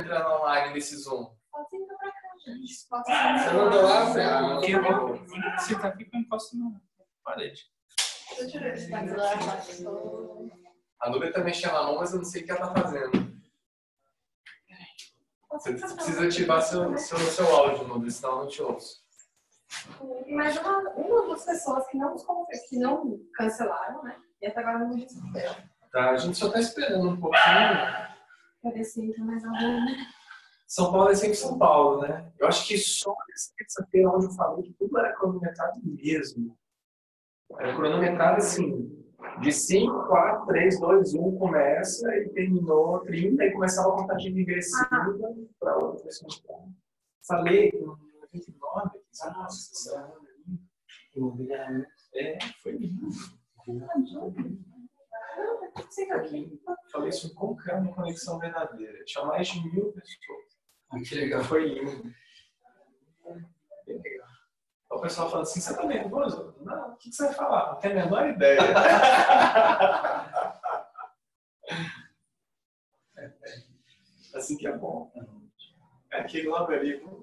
entrando online nesse Zoom? Pode vir pra cá, gente. Você mandou lá, Fê? Ah, Porque eu vou você tá aqui que eu encosto na parede. Deixa eu ver se tá tudo A Nubia tá mexendo na mão, mas eu não sei o que ela tá fazendo. Você precisa ativar seu, seu, seu áudio, Nubia, senão eu não te ouço. Mas uma, uma das pessoas que não, que não cancelaram, né? E até agora não responderam. Tá, a gente só tá esperando um pouquinho. Se entra mais algum. São Paulo é sempre São Paulo, né? Eu acho que só essa terça-feira onde eu falei que tudo era cronometrado mesmo. Era cronometrado assim, de 5, 4, 3, 2, 1 começa e terminou 30 e começava a contagem regressiva para outra pessoa. Falei com 29, nossa, essa imobiliária. É, foi lindo. Falei isso que é uma conexão verdadeira. Tinha mais de mil pessoas. Ah, que legal. Foi lindo. Bem legal. Então, O pessoal fala assim, você tá nervoso? Não, o que que você vai falar? Não tenho a menor ideia. assim que é bom. É aquele logaritmo.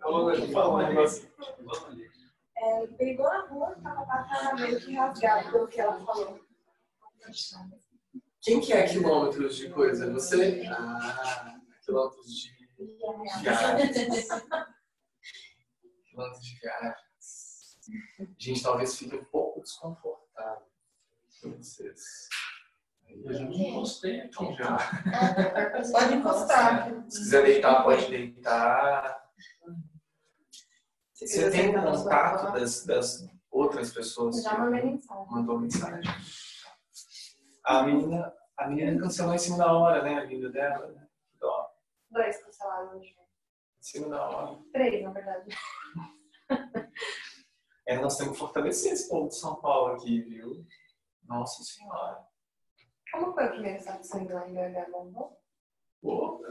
É o logaritmo. Fala um negócio. É, ele pegou na rua, tava bacana, meio que rasgado pelo que ela falou. Quem que é quilômetros de coisa? Você? Ah, quilômetros de viagens. Quilômetros de viagens. Gente, talvez fique um pouco desconfortável para vocês. Eu já me encostei já. Pode encostar. Se quiser deitar, pode deitar. Você tem contato das, das outras pessoas Já mandei mensagem. mandou mensagem? A menina, a menina cancelou em cima da hora, né? A vida dela. Né? Dó. Dois cancelaram hoje. Em cima da hora. Três, na verdade. É, nós temos que fortalecer esse povo de São Paulo aqui, viu? Nossa Senhora. Como foi o primeiro sangue lá em BH? Bombou? Pô,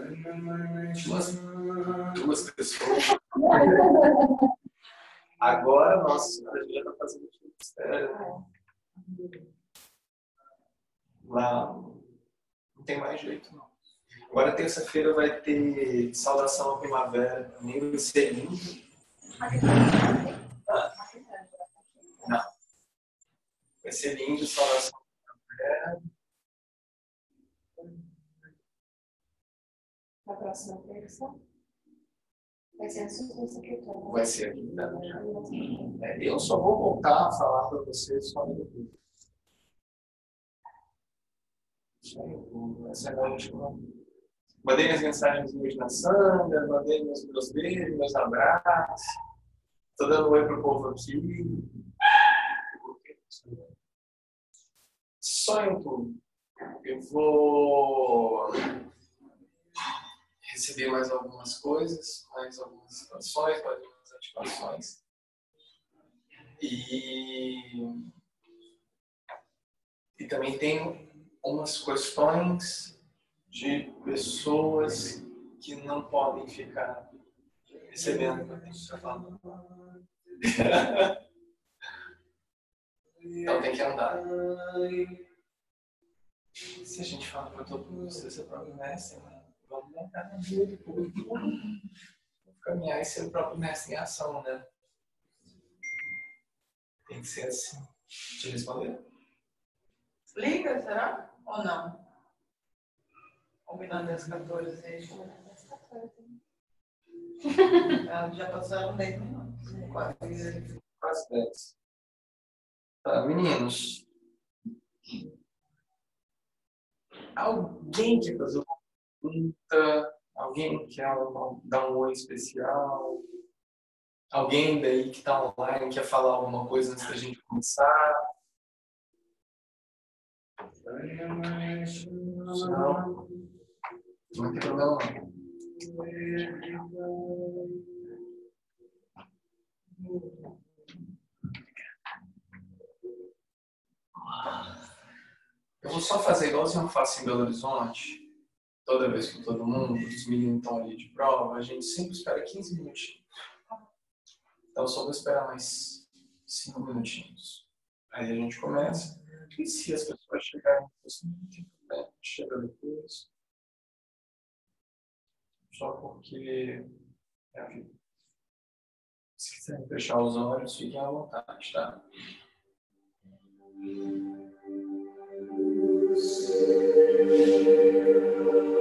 duas, duas pessoas. Agora, nossa, a gente já está fazendo tudo sério. Lá não tem mais jeito, não. Agora, terça-feira, vai ter saudação à primavera. também vai ser lindo. Não. Vai ser lindo, saudação à primavera. Na próxima terça. Vai ser a sua secretária. Vai ser aqui também. É, eu só vou voltar a falar para vocês só depois. Isso aí, o- Mandei minhas mensagens hoje na Sandra, mandei meus, meus beijos, meus abraços. Estou dando um oi pro povo aqui. Sonho tudo. Eu vou receber mais algumas coisas, mais algumas situações, mais algumas ativações. E, e também tenho umas questões de pessoas que não podem ficar recebendo o. Então tem que andar. Se a gente fala para todo mundo, você, você próprio mestre, né? vamos montar na vida do público. Caminhar e ser o próprio mestre em ação, né? Tem que ser assim. Te responder? Liga, será? Ou não? Combinando às 14 aí. Ah, Já passaram 10 minutos. Quase. Quase 10. Tá, meninos. Alguém quer fazer uma pergunta? Alguém quer dar um oi especial? Alguém daí que está online quer falar alguma coisa antes da gente começar? Não. Não tem problema não. Eu vou só fazer igualzinho eu faço em Belo Horizonte. Toda vez que todo mundo, os meninos estão ali de prova, a gente sempre espera 15 minutinhos. Então só vou esperar mais 5 minutinhos. Aí a gente começa. E se as pessoas chegarem assim, né, chega depois, só porque é a vida. Se quiserem fechar os olhos, fiquem à vontade, tá? Thank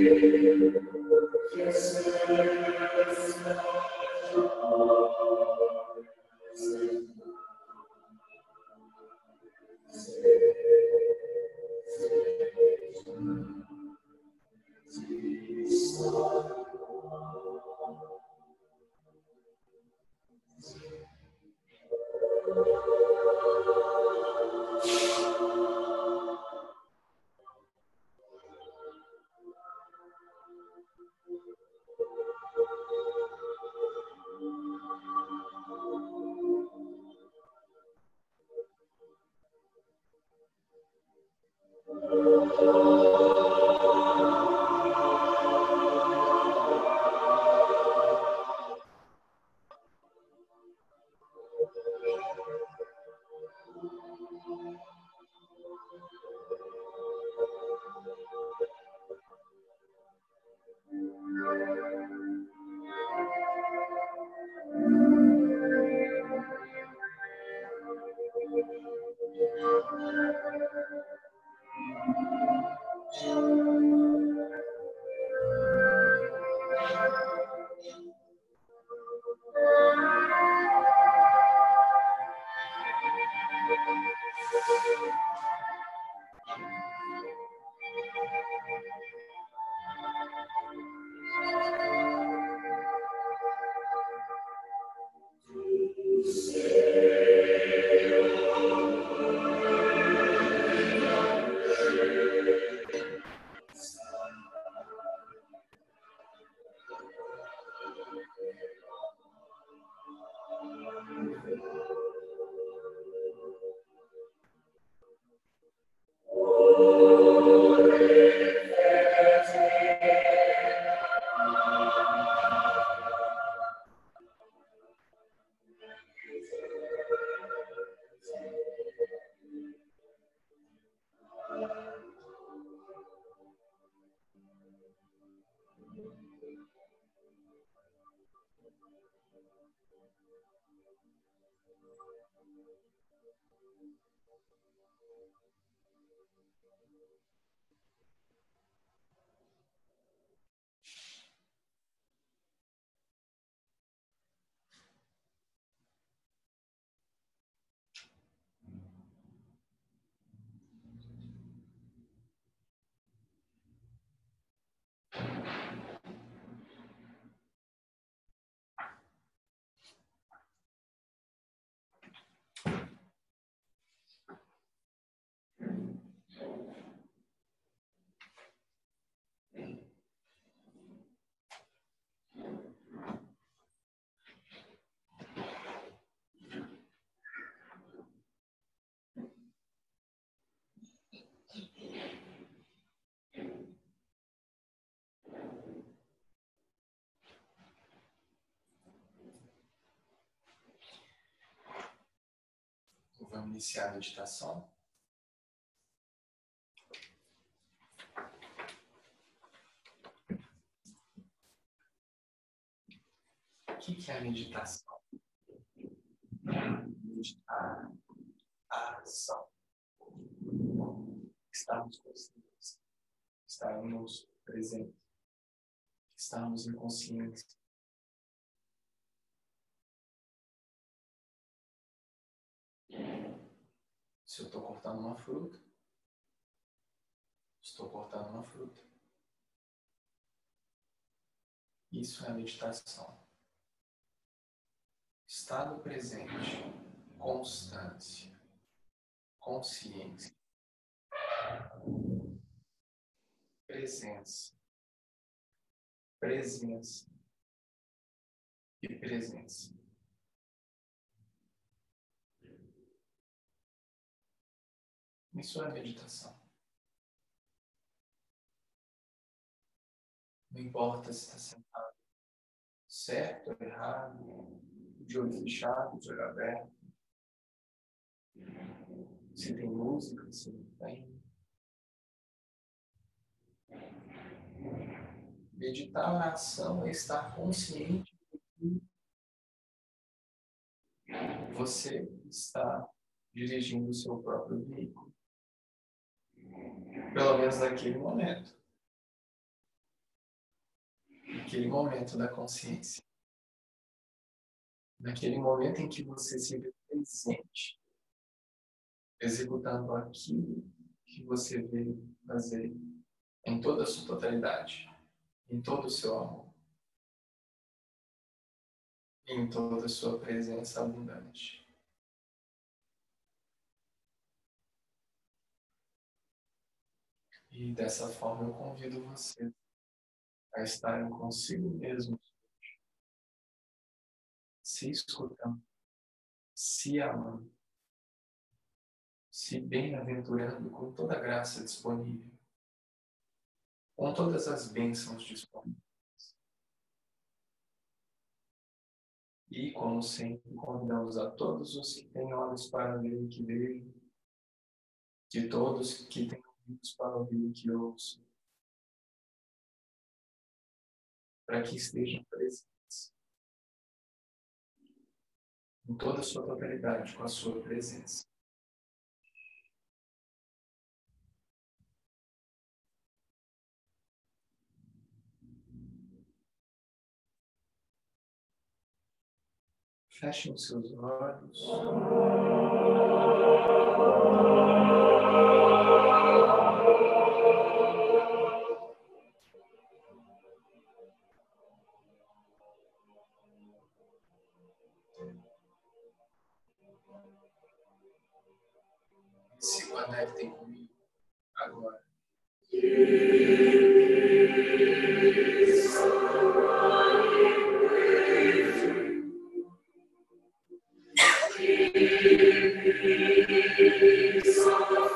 you Vamos iniciar a meditação. É a meditação? Meditar, a ação. Estarmos conscientes, estarmos presentes, estarmos inconscientes. Se eu estou cortando uma fruta, estou cortando uma fruta. Isso é a meditação. Estado presente, constância, consciência, presença, presença e presença. Isso é meditação. Não importa se está sentado certo ou errado, de olho fechado, de olho aberto. Se tem música, se não tem. Meditar na ação é estar consciente de que você está dirigindo o seu próprio veículo. Pelo menos naquele momento. Naquele momento da consciência. Naquele momento em que você se vê presente, executando aquilo que você veio fazer em toda a sua totalidade, em todo o seu amor, em toda a sua presença abundante. E dessa forma eu convido você a estarem consigo mesmo, se escutando, se amando, se bem-aventurando com toda a graça disponível, com todas as bênçãos disponíveis. E, como sempre, convidamos a todos os que têm olhos para ver que vejam, de todos que têm ouvidos para ouvir que ouço, para que estejam presentes em toda a sua totalidade com a sua presença. Fechem os seus olhos. Se conectem comigo agora. Peace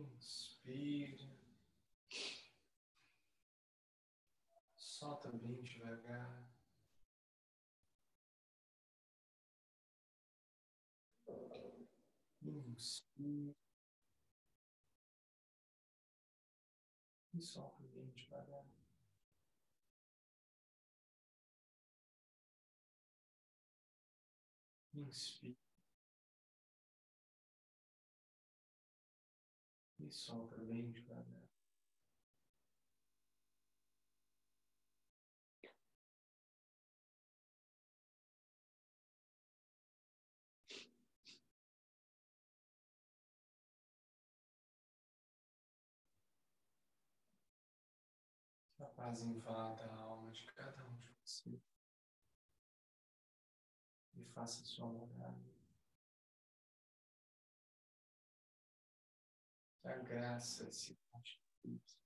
Inspire. Solta bem devagar. Inspire. E solta bem devagar. Inspire. E solta bem devagar. A paz invada a alma de cada um de vocês e faça sua morada. Que a graça se multiplique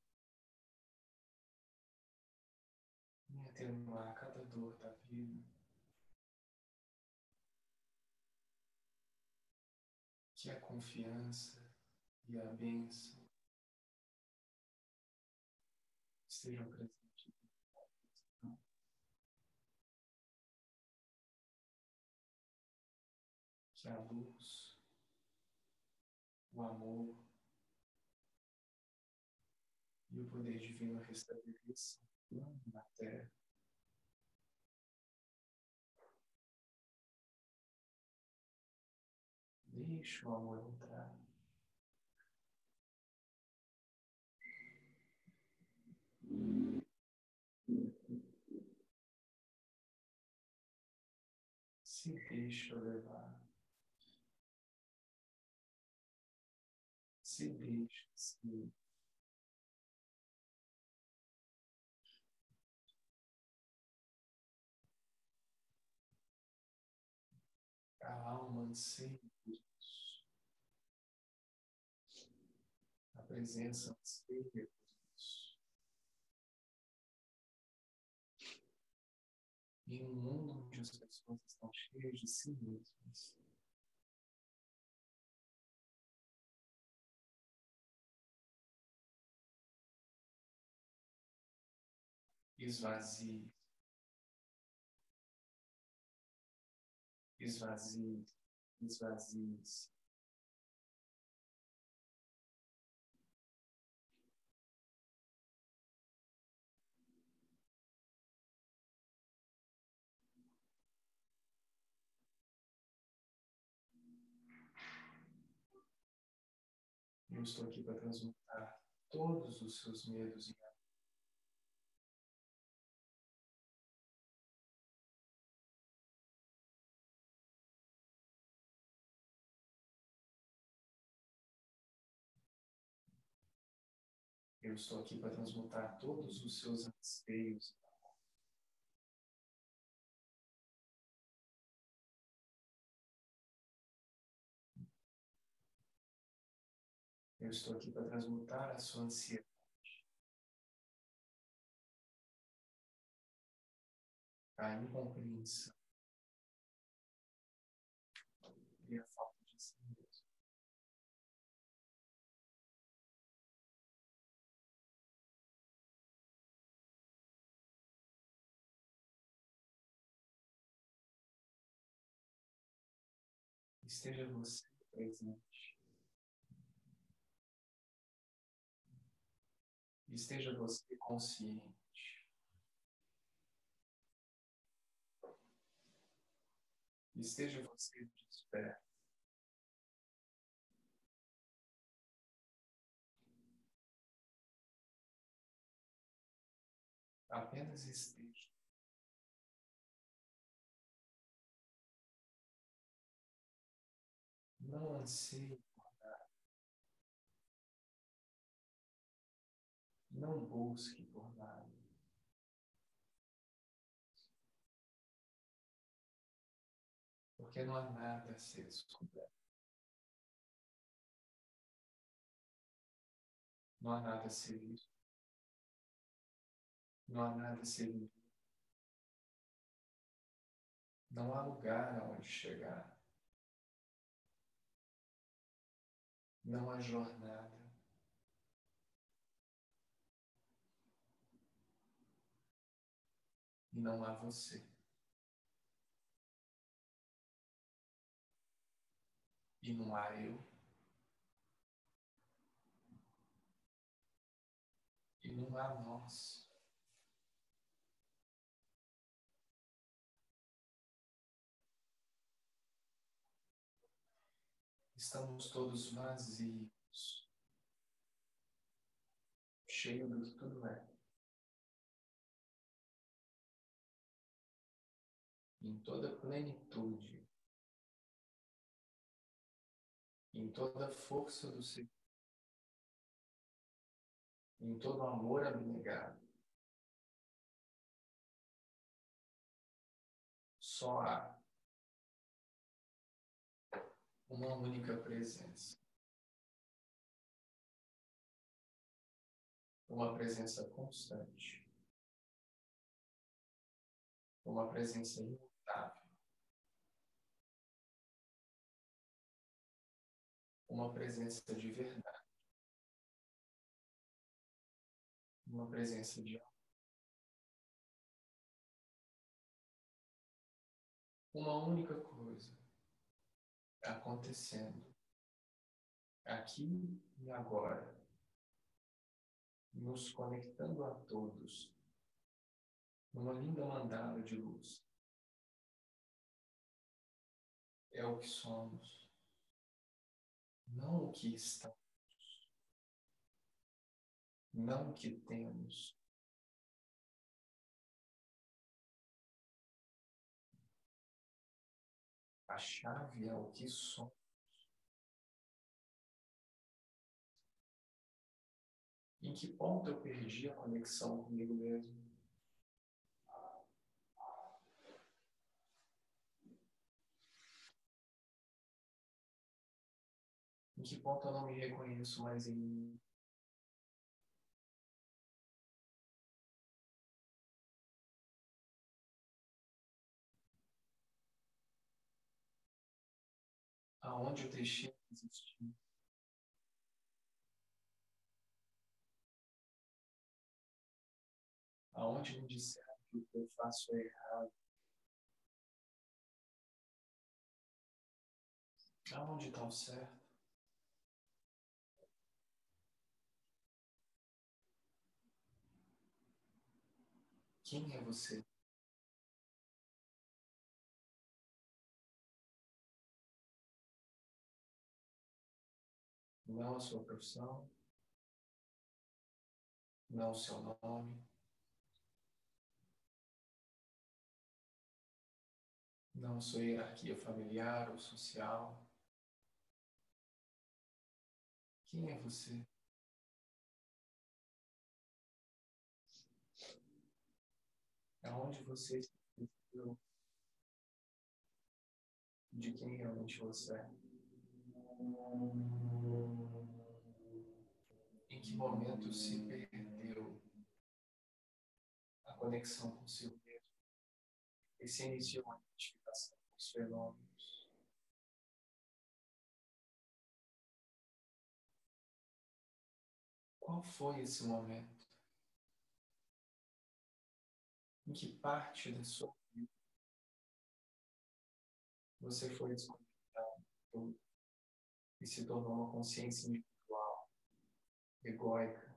atenuar cada dor da vida. Que a confiança e a bênção estejam presentes. Que a luz, o amor poder divino restabeleça na terra. Deixe o amor entrar. Se deixa levar. Se deixa ser. alma anseia A presença anseia Em um mundo onde as pessoas estão cheias de si mesmas, esvazie Esvazie. Esvazie. Eu estou aqui para transmutar todos os seus medos em Eu estou aqui para transmutar todos os seus anseios Eu estou aqui para transmutar a sua ansiedade. A incompreensão. Esteja você presente. Esteja você consciente. Esteja você desperto. Apenas esteja. Não anseie Não busque nada. Porque não há nada a ser descoberto. Não há nada a ser visto. Não há nada a ser vivido. Não há lugar aonde chegar. Não há jornada. e não há você. E não há eu. E não há nós. Estamos todos vazios, cheios do que tudo é. em toda plenitude, em toda força do ser, em todo amor abnegado. Só há uma única presença. Uma presença constante. Uma presença imutável. Uma presença de verdade. Uma presença de amor. Uma única coisa acontecendo aqui e agora, nos conectando a todos numa linda mandala de luz é o que somos, não o que estamos, não o que temos. A chave é o que somos. Em que ponto eu perdi a conexão comigo mesmo? Em que ponto eu não me reconheço mais em mim? Aonde eu deixei de existir? Aonde me disseram que o que eu faço é errado. Aonde está o certo? Quem é você? Não a sua profissão, não o seu nome, não sua hierarquia familiar ou social. Quem é você? Aonde você se de quem realmente você é? Em que momento se perdeu a conexão consigo mesmo e se iniciou a identificação com os fenômenos? Qual foi esse momento? Em que parte da sua vida você foi desconectado e se tornou uma consciência individual, egóica?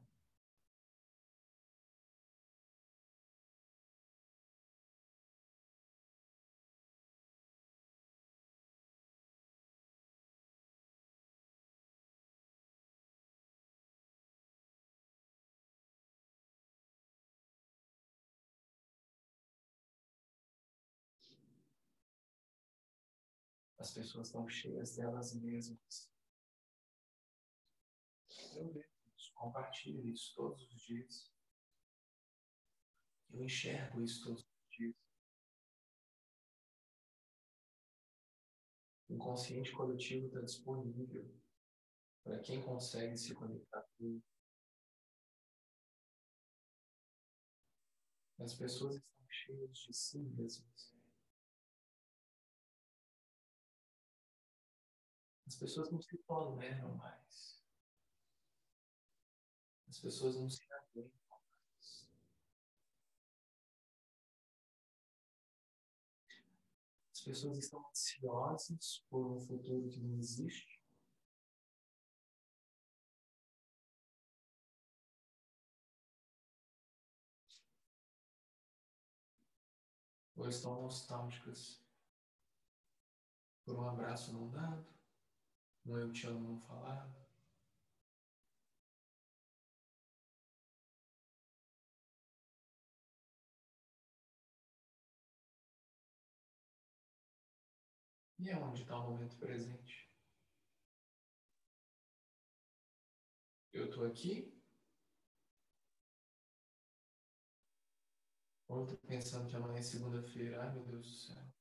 As pessoas estão cheias delas mesmas. Eu compartilho isso todos os dias. Eu enxergo isso todos os dias. O inconsciente coletivo está disponível para quem consegue se conectar com ele. As pessoas estão cheias de si mesmas. As pessoas não se toleram mais. As pessoas não se aguentam. As pessoas estão ansiosas por um futuro que não existe. Ou estão nostálgicas por um abraço não dado, um eu te amo não falado. E aonde está o momento presente? Eu estou aqui? Ou estou pensando que amanhã é segunda-feira? Ai, meu Deus do céu.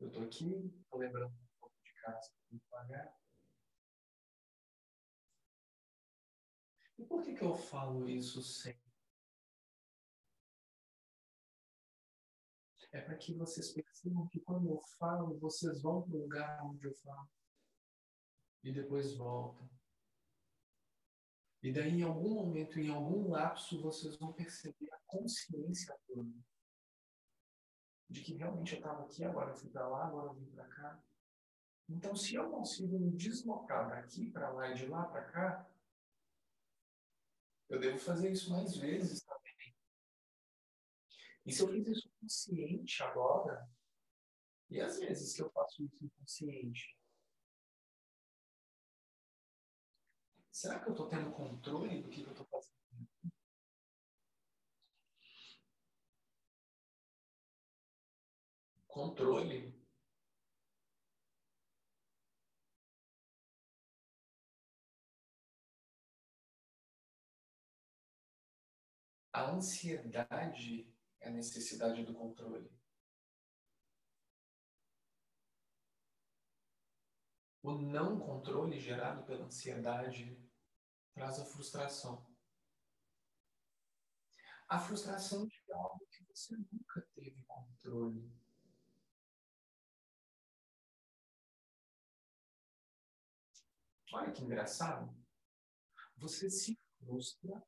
Eu estou aqui, estou lembrando um pouco de casa que tenho que pagar. E por que, que eu falo isso sempre? É para que vocês percebam que quando eu falo, vocês vão para o lugar onde eu falo. E depois voltam. E daí, em algum momento, em algum lapso, vocês vão perceber a consciência toda de que realmente eu estava aqui, agora eu fui para lá, agora eu vim para cá. Então, se eu consigo me deslocar daqui para lá e de lá para cá, eu devo fazer isso mais vezes também. E se eu fiz isso consciente agora, e às vezes que eu faço isso inconsciente, será que eu estou tendo controle do que eu estou fazendo? Controle. A ansiedade é a necessidade do controle. O não controle gerado pela ansiedade traz a frustração. A frustração de algo que você nunca teve controle. Olha que engraçado. Você se frustra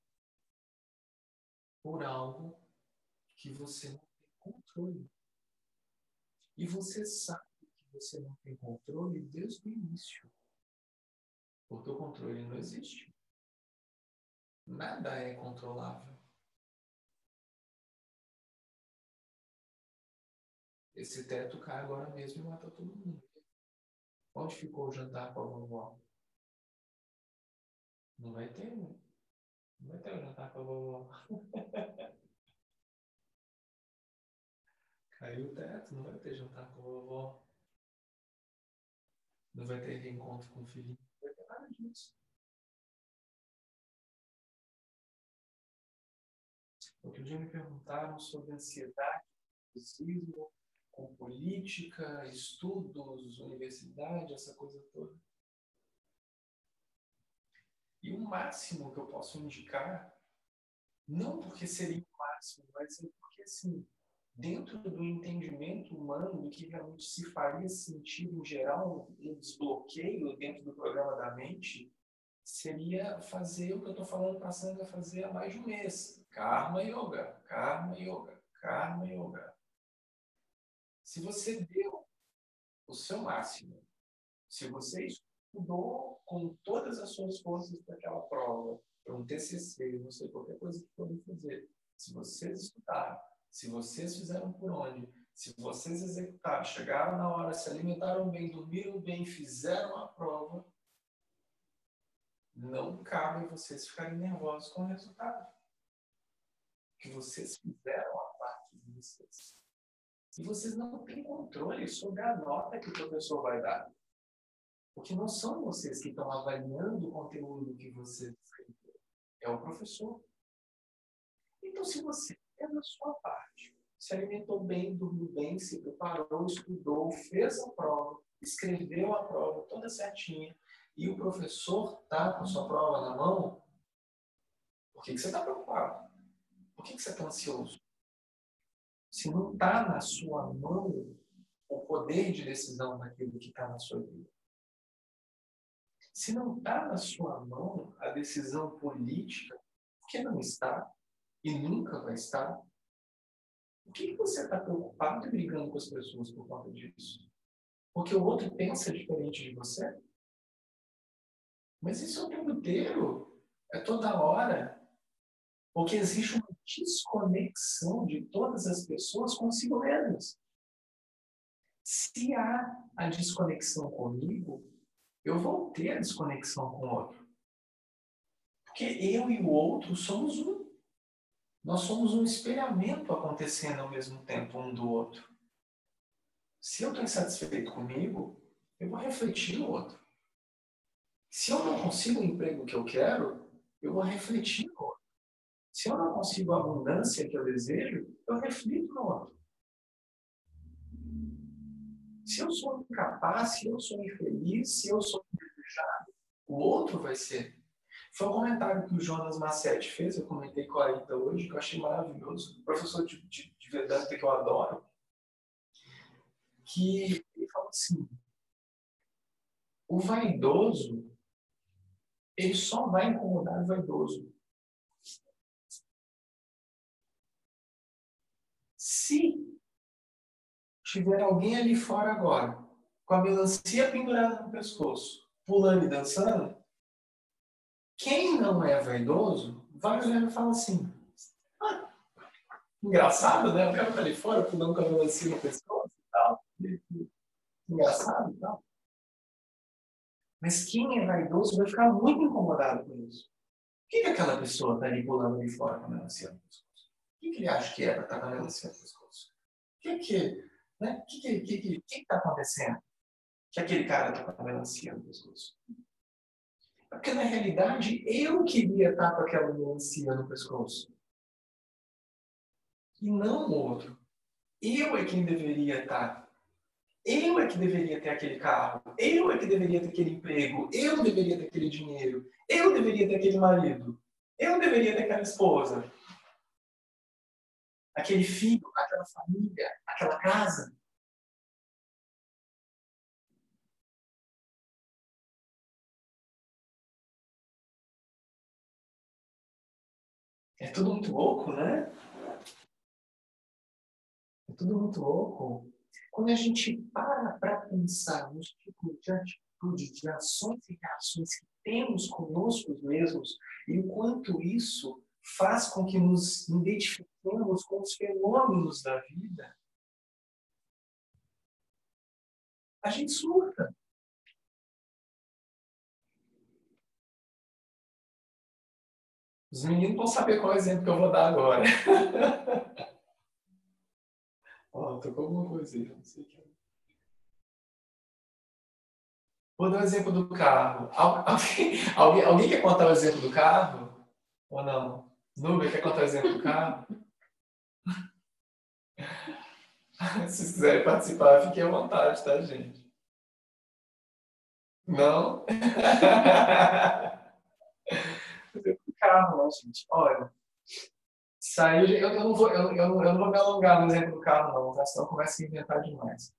por algo que você não tem controle. E você sabe que você não tem controle desde o início. Porque o controle não existe. Nada é controlável. Esse teto cai agora mesmo e mata todo mundo. Onde ficou o jantar para a vovó? Não vai ter, não vai ter o jantar para a vovó. Caiu o teto, não vai ter jantar com a vovó. Não vai ter reencontro com o filhinho. Não vai ter nada disso. Outro dia me perguntaram sobre ansiedade, nervosismo, com política, estudos, universidade, essa coisa toda. E o máximo que eu posso indicar, não porque seria o máximo, mas é porque, assim, dentro do entendimento humano do que realmente se faria sentido em geral, um desbloqueio dentro do programa da mente, seria fazer o que eu estou falando para a Sandra fazer há mais de um mês. Karma Yoga, Karma Yoga, Karma Yoga. Se você deu o seu máximo, se você estudou com todas as suas forças para aquela prova, para um TCC, não sei, qualquer coisa que for fazer, se vocês estudaram, se vocês fizeram por onde, se vocês executaram, chegaram na hora, se alimentaram bem, dormiram bem, fizeram a prova, não cabe vocês ficarem nervosos com o resultado. Que vocês fizeram a parte de vocês. E vocês não têm controle sobre a nota que o professor vai dar. Porque não são vocês que estão avaliando o conteúdo que você escreveu. É o professor. Então, se você fez a sua parte, se alimentou bem, dormiu bem, se preparou, estudou, fez a prova, escreveu a prova toda certinha, e o professor está com a sua prova na mão, por que, que você está preocupado? Por que, que você está ansioso? Se não está na sua mão o poder de decisão daquilo que está na sua vida. Se não está na sua mão a decisão política, que não está e nunca vai estar, que, que você está preocupado e brigando com as pessoas por conta disso? Porque o outro pensa diferente de você? Mas isso é o tempo inteiro, é toda hora. Porque existe uma desconexão de todas as pessoas consigo mesmas. Se há a desconexão comigo, eu vou ter a desconexão com o outro. Porque eu e o outro somos um. Nós somos um espelhamento acontecendo ao mesmo tempo um do outro. Se eu estou insatisfeito comigo, eu vou refletir no outro. Se eu não consigo o emprego que eu quero, eu vou refletir no outro. Se eu não consigo a abundância que eu desejo, eu reflito no outro. Se eu sou incapaz, se eu sou infeliz, se eu sou indesejado, o outro vai ser. Foi um comentário que o Jonas Massetti fez, eu comentei com a Ita hoje, que eu achei maravilhoso. Professor de, de, de Vedanta que eu adoro. Que ele falou assim: o vaidoso ele só vai incomodar o vaidoso. Se tiver alguém ali fora agora, com a melancia pendurada no pescoço, pulando e dançando, quem não é vaidoso vai olhar e falar assim: ah, engraçado, né? O cara tá ali fora pulando com a melancia no pescoço e tal. Engraçado e tal. Mas quem é vaidoso vai ficar muito incomodado com isso. Por que, que aquela pessoa está ali pulando ali fora com a melancia no pescoço? O que, que ele acha que é para estar tá com a melancia no pescoço? O que que né? que que que que que está acontecendo? Que aquele cara está com a melancia no pescoço? Porque na realidade eu queria estar com aquela melancia no pescoço. E não o outro. Eu é quem deveria estar eu é que deveria ter aquele carro, eu é que deveria ter aquele emprego, eu deveria ter aquele dinheiro, eu deveria ter aquele marido, eu deveria ter aquela esposa, aquele filho, aquela família, aquela casa. É tudo muito louco, né? É tudo muito louco. Quando a gente para para pensar nos tipos de atitudes, de ações e reações que temos conosco mesmos e o quanto isso faz com que nos identifiquemos com os fenômenos da vida, a gente surta. Os meninos vão saber qual é exemplo que eu vou dar agora. Ó, oh, tocou alguma coisa aí, não sei o que. Vou dar o exemplo do carro. Alguém, alguém, alguém quer contar o exemplo do carro? Ou não? Nubia, quer contar o exemplo do carro? Se quiserem participar, fiquem à vontade, tá, gente? Não? Carro, não, gente. Olha, saiu. Eu, eu, não vou, eu, eu, eu não vou me alongar no exemplo do carro, não, tá? Senão começa a inventar demais.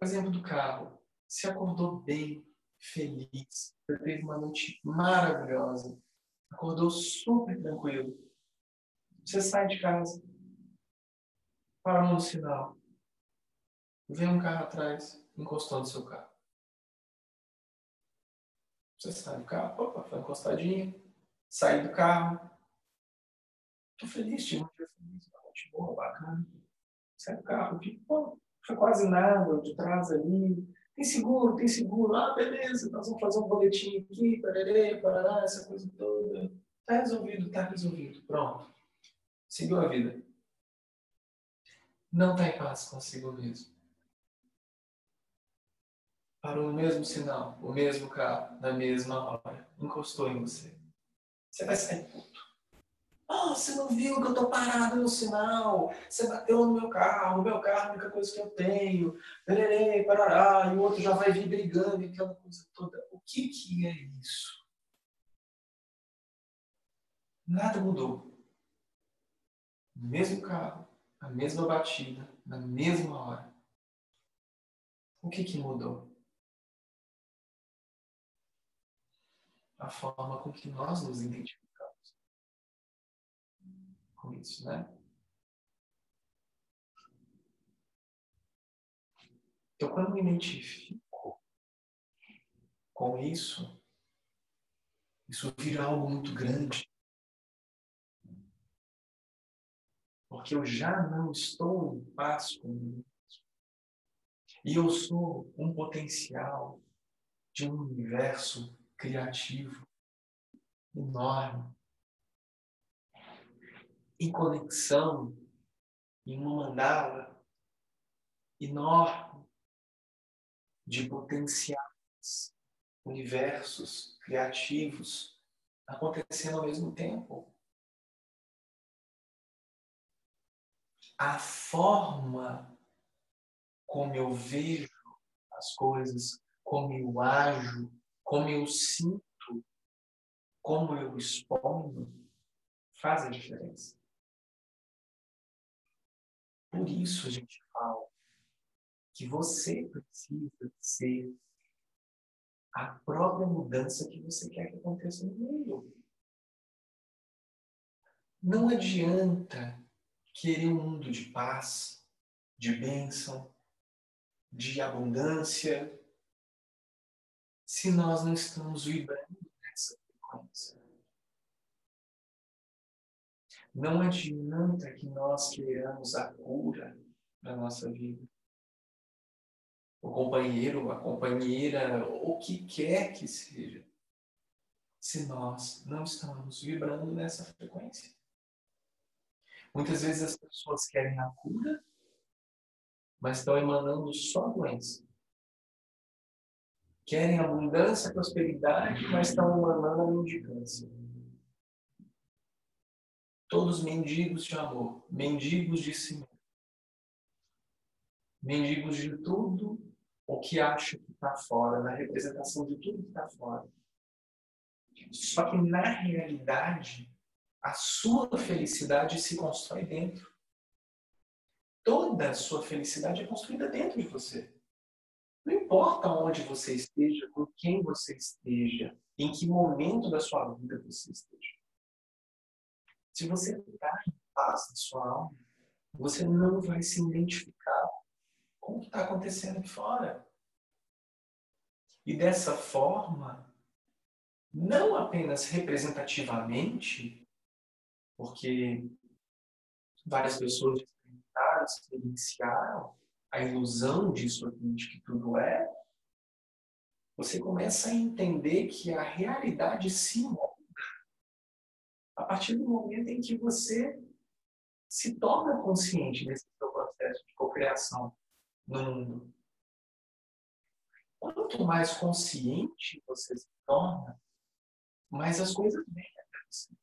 O exemplo do carro. Se acordou bem, feliz, teve uma noite maravilhosa, acordou super tranquilo. Você sai de casa, parou no sinal, vem um carro atrás, encostou no seu carro. Você sai do carro, opa, foi encostadinha, saí do carro. Tô feliz, tive um dia feliz, uma noite boa, bacana. Sai do carro, pô, foi quase nada, de trás ali. Tem seguro, tem seguro. Ah, beleza, nós vamos fazer um boletim aqui, pararê, parará, essa coisa toda. Tá resolvido, tá resolvido. Pronto. Seguiu a vida. Não tá em paz consigo mesmo. Parou no mesmo sinal, o mesmo carro, na mesma hora. Encostou em você. Você vai sair puto. Oh, você não viu que eu tô parado no sinal? Você bateu no meu carro, meu carro é a única coisa que eu tenho. Pererê, parará, e o outro já vai vir brigando, aquela coisa toda. O que que é isso? Nada mudou. O mesmo carro, a mesma batida, na mesma hora. O que que mudou? A forma com que nós nos identificamos com isso, né? Então, quando me identifico com isso, isso vira algo muito grande. Porque eu já não estou em paz comigo. E eu sou um potencial de um universo criativo, enorme, em conexão, em uma mandala enorme de potenciais, universos criativos acontecendo ao mesmo tempo. A forma como eu vejo as coisas, como eu ajo, como eu sinto, como eu exponho, faz a diferença. Por isso a gente fala que você precisa ser a própria mudança que você quer que aconteça no mundo. Não adianta querer um mundo de paz, de bênção, de abundância, se nós não estamos vibrando nessa frequência. Não adianta que nós queiramos a cura da nossa vida. O companheiro, a companheira, o que quer que seja, se nós não estamos vibrando nessa frequência. Muitas vezes as pessoas querem a cura, mas estão emanando só doença querem abundância, prosperidade, mas estão emanando a mendicância. Todos mendigos de amor, mendigos de si mesmo. Mendigos de tudo o que acha que está fora, na representação de tudo que está fora. Só que na realidade, a sua felicidade se constrói dentro. Toda a sua felicidade é construída dentro de você. Importa onde você esteja, com quem você esteja, em que momento da sua vida você esteja. Se você está em paz na sua alma, você não vai se identificar com o que está acontecendo aqui fora. E dessa forma, não apenas representativamente, porque várias pessoas experimentaram, experienciaram a ilusão disso aqui, de que tudo é, você começa a entender que a realidade se molda a partir do momento em que você se torna consciente desse seu processo de cocriação no mundo. Quanto mais consciente você se torna, mais as coisas vêm até você.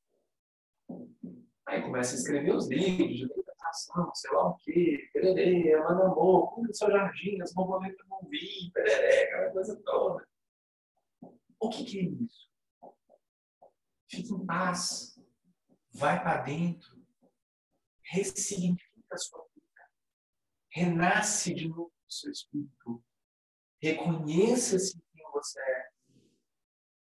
Aí começa a escrever os livros sei lá o quê, pererê, manda amor, cuida do seu jardim, as borboletas vão vir, pererê, aquela coisa toda. O que, que é isso? Fique em paz. Vai para dentro. Ressignifica a sua vida. Renasce de novo o seu espírito. Reconheça-se quem você é.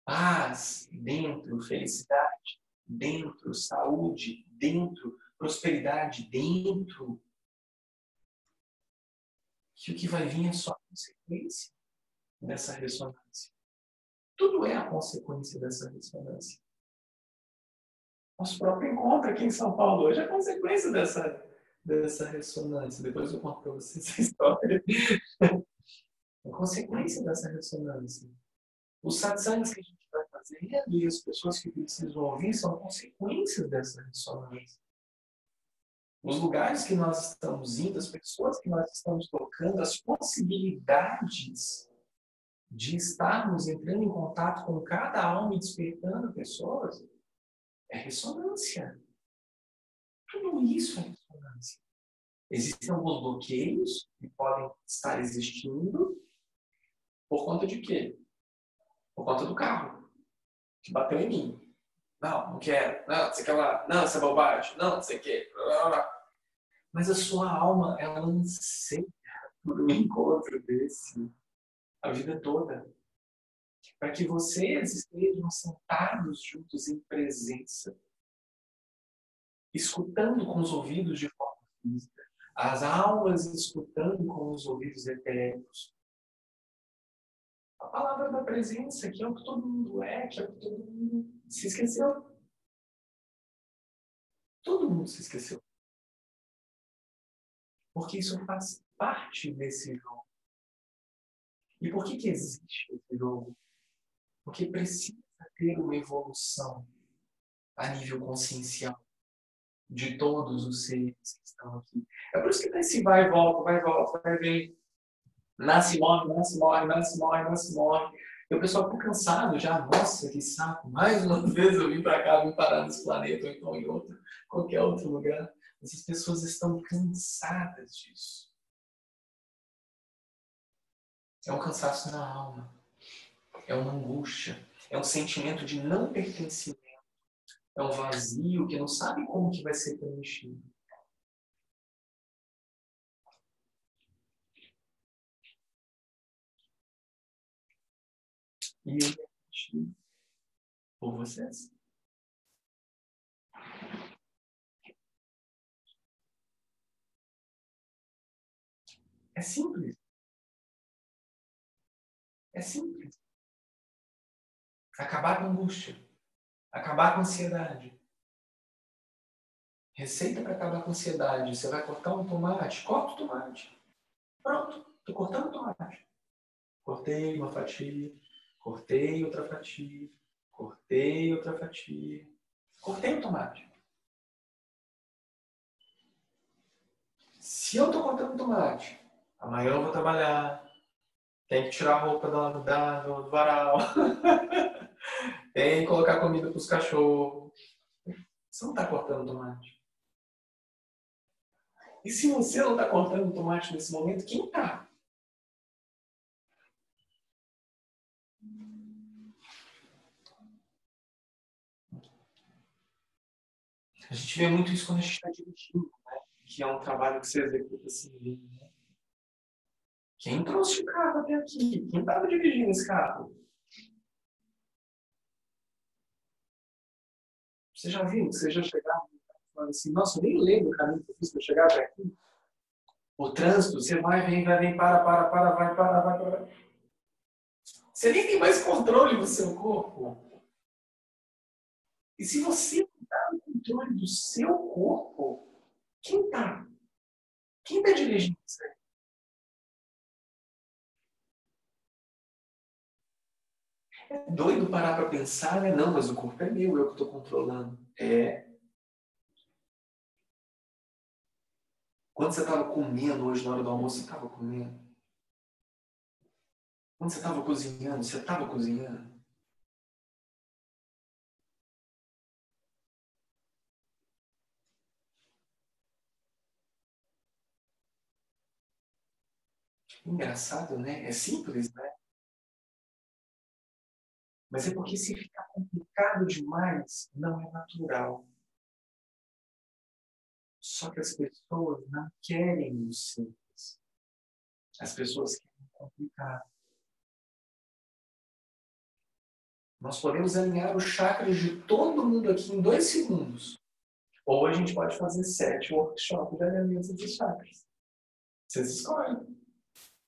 Paz dentro, felicidade dentro, saúde dentro, prosperidade dentro. Que o que vai vir é só consequência dessa ressonância. Tudo é a consequência dessa ressonância. Nosso próprio encontro aqui em São Paulo hoje é consequência dessa, dessa ressonância. Depois eu conto para vocês essa história. É consequência dessa ressonância. Os satsangs que a gente vai fazer e as pessoas que precisam ouvir são consequências dessa ressonância. Os lugares que nós estamos indo, as pessoas que nós estamos tocando, as possibilidades de estarmos entrando em contato com cada alma e despertando pessoas, é ressonância. Tudo isso é ressonância. Existem alguns bloqueios que podem estar existindo por conta de quê? Por conta do carro que bateu em mim. Não, não quero. Não, você quer lá. Não, isso é bobagem. Não, não sei o quê. Mas a sua alma, ela anseia por um encontro desse a vida toda. Para que vocês estejam sentados juntos em presença, escutando com os ouvidos de forma física, as almas escutando com os ouvidos etéreos. Palavra da presença, que é o que todo mundo é, que é o que todo mundo se esqueceu. Todo mundo se esqueceu. Porque isso faz parte desse jogo. E por que, que existe esse jogo? Porque precisa ter uma evolução a nível consciencial de todos os seres que estão aqui. É por isso que tem esse vai e volta, vai e volta, vai e vem. Nasce, morre, nasce, morre, nasce, morre, nasce, morre. E o pessoal fica cansado já. Nossa, que saco. Mais uma vez eu vim para cá, vim parar nesse planeta, ou então em outro, qualquer outro lugar. Essas pessoas estão cansadas disso. É um cansaço na alma. É uma angústia. É um sentimento de não pertencimento. É um vazio que não sabe como que vai ser preenchido. E ele é preenchido por vocês. É simples. É simples. Acabar com a angústia. Acabar com a ansiedade. Receita para acabar com a ansiedade. Você vai cortar um tomate? Corta o tomate. Pronto. Estou cortando o tomate. Cortei uma fatia. Cortei outra fatia. Cortei outra fatia. Cortei o tomate. Se eu estou cortando tomate, amanhã eu vou trabalhar, tem que tirar a roupa do, da, do varal. Tem que colocar comida para os cachorros. Você não está cortando tomate. E se você não está cortando tomate nesse momento, quem está? A gente vê muito isso quando a gente está dirigindo, né? que é um trabalho que você executa assim. Né? Quem trouxe o carro até aqui? Quem estava dirigindo esse carro? Você já viu? Você já chegaram falando assim, nossa, eu nem lembro o caminho que eu fiz para chegar até aqui. O trânsito, você vai, vem, vai, vem, para, para, para, vai, para, vai, para. Você nem tem mais controle do seu corpo. E se você controle do seu corpo, quem está? Quem está dirigindo isso aí? É doido parar para pensar, né? Não, mas o corpo é meu, eu que estou controlando. É. Quando você estava comendo hoje na hora do almoço, você estava comendo? Quando você estava cozinhando, você estava cozinhando? Engraçado, né? É simples, né? Mas é porque se ficar complicado demais, não é natural. Só que as pessoas não querem o simples. As pessoas querem complicar. Nós podemos alinhar os chakras de todo mundo aqui em dois segundos. Ou a gente pode fazer sete workshops de alinhamento de chakras. Vocês escolhem.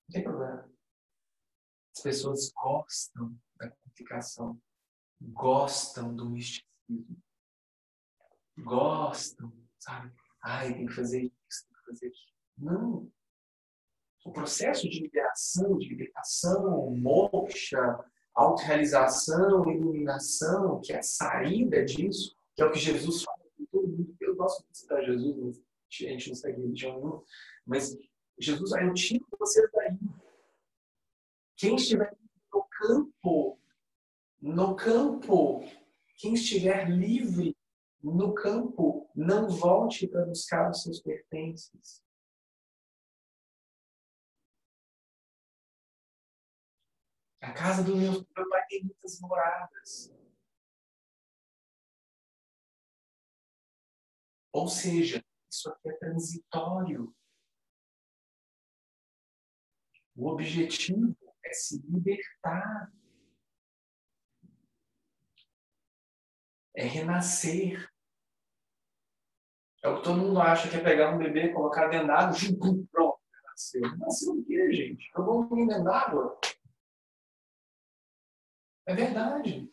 Não tem problema. As pessoas gostam da complicação. Gostam do misticismo. Gostam, sabe? Ai, tem que fazer isso, tem que fazer aquilo. Não. O processo de liberação, de libertação, moksha, autorrealização, iluminação, que é a saída disso, que é o que Jesus fala com todo mundo. Eu gosto de citar Jesus, mas a gente não segue religião nenhuma. Mas Jesus, aí eu tiro vocês daí. Quem estiver no campo, no campo, quem estiver livre no campo, não volte para buscar os seus pertences. A casa do meu pai tem muitas moradas. Ou seja, isso aqui é transitório. O objetivo é se libertar. É renascer. É o que todo mundo acha que é pegar um bebê, colocar dentro d'água pronto, renasceu. Renasceu o quê, gente? Jogou um menino dentro d'água? É verdade.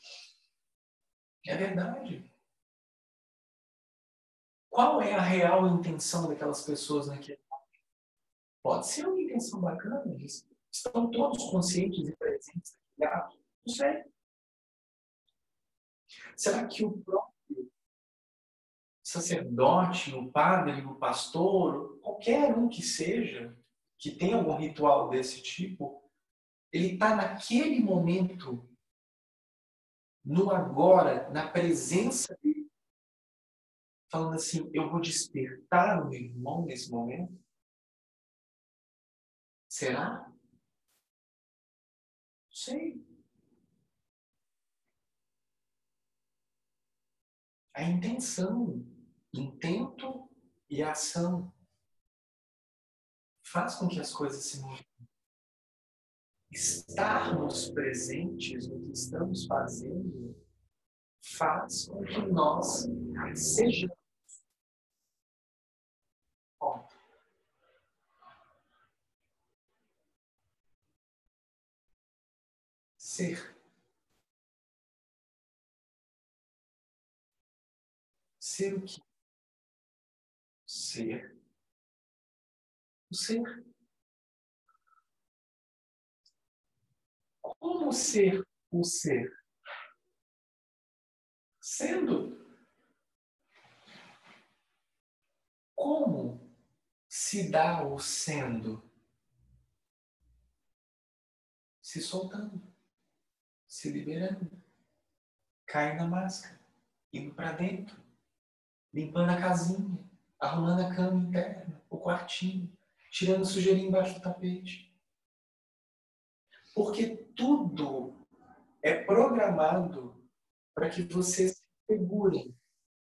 É verdade. Qual é a real intenção daquelas pessoas naquele momento? Pode ser uma intenção bacana, eles estão todos conscientes e presentes naquele ato. Não sei. Será que o próprio sacerdote, o padre, o pastor, qualquer um que seja, que tenha algum ritual desse tipo, ele está naquele momento no agora, na presença dele, falando assim: eu vou despertar o meu irmão nesse momento? Será? Sei. A intenção, intento e ação faz com que as coisas se movem estarmos presentes no que estamos fazendo faz com que nós sejamos. Ponto. Ser. Ser o que? Ser. O ser. Como ser o ser? Sendo. Como se dá o sendo? Se soltando, se liberando, cai na máscara, indo para dentro, limpando a casinha, arrumando a cama interna, o quartinho, tirando sujeirinha embaixo do tapete. Porque tudo é programado para que vocês se segurem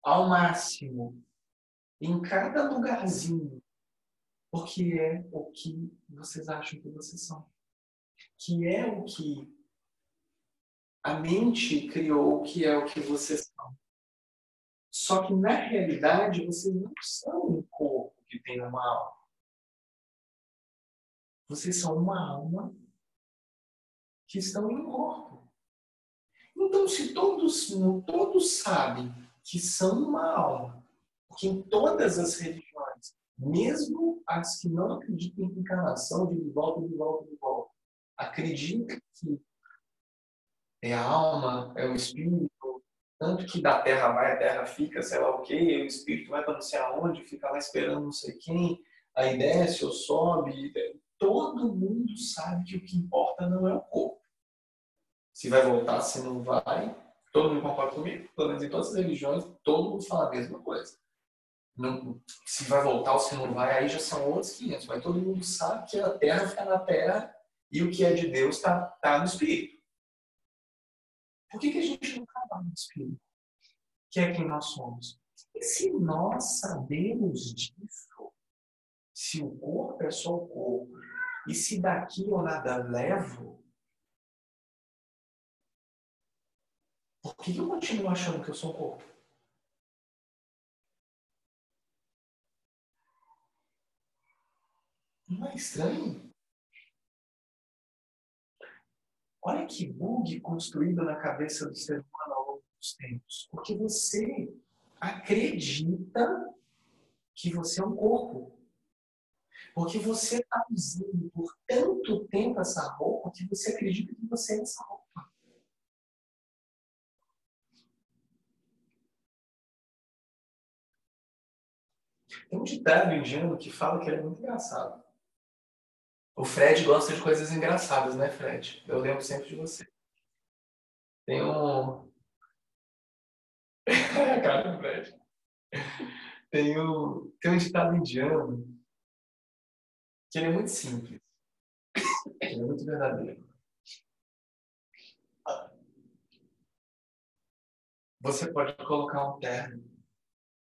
ao máximo em cada lugarzinho, porque é o que vocês acham que vocês são. Que é o que a mente criou, que é o que vocês são. Só que na realidade vocês não são um corpo que tem uma alma. Vocês são uma alma que estão em um corpo. Então, se todos, todos sabem que são uma alma, porque em todas as religiões, mesmo as que não acreditam em encarnação de volta, de volta, de volta, acreditam que é a alma, é o espírito, tanto que da terra vai, a terra fica, sei lá o quê, o espírito vai para não sei aonde, fica lá esperando não sei quem, aí desce ou sobe. Todo mundo sabe que o que importa não é o corpo. Se vai voltar, se não vai, todo mundo concorda comigo? Pelo menos em todas as religiões, todo mundo fala a mesma coisa. Não, se vai voltar ou se não vai, aí já são outros 500. Mas todo mundo sabe que a terra fica na terra e o que é de Deus está tá no espírito. Por que, que a gente não trabalha no espírito? Que é quem nós somos. E se nós sabemos disso, se o corpo é só o corpo, e se daqui eu nada levo, por que eu continuo achando que eu sou um corpo? Não é estranho? Olha que bug construído na cabeça do ser humano ao longo dos tempos. Porque você acredita que você é um corpo. Porque você está usando por tanto tempo essa roupa que você acredita que você é essa roupa. Tem um ditado indiano que fala que ele é muito engraçado. O Fred gosta de coisas engraçadas, né, Fred? Eu lembro sempre de você. Tem um. Cara, Fred. Tem um, tem um ditado indiano que ele é muito simples. Ele é muito verdadeiro. Você pode colocar um terno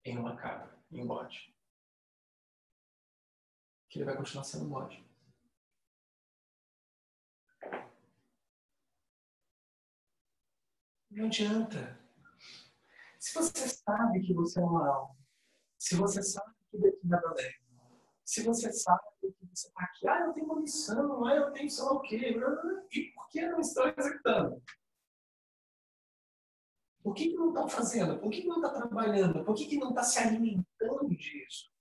em uma capa, em um bode. Que ele vai continuar sendo um bode. Não adianta. Se você sabe que você é uma alma, se você sabe que daqui nada leva, se você sabe que você está aqui, ah, eu tenho uma missão, ah, eu tenho lá o quê, e por que não estão executando? Por que, que não estão fazendo? Por que, que não está trabalhando? Por que, que não está se alimentando disso?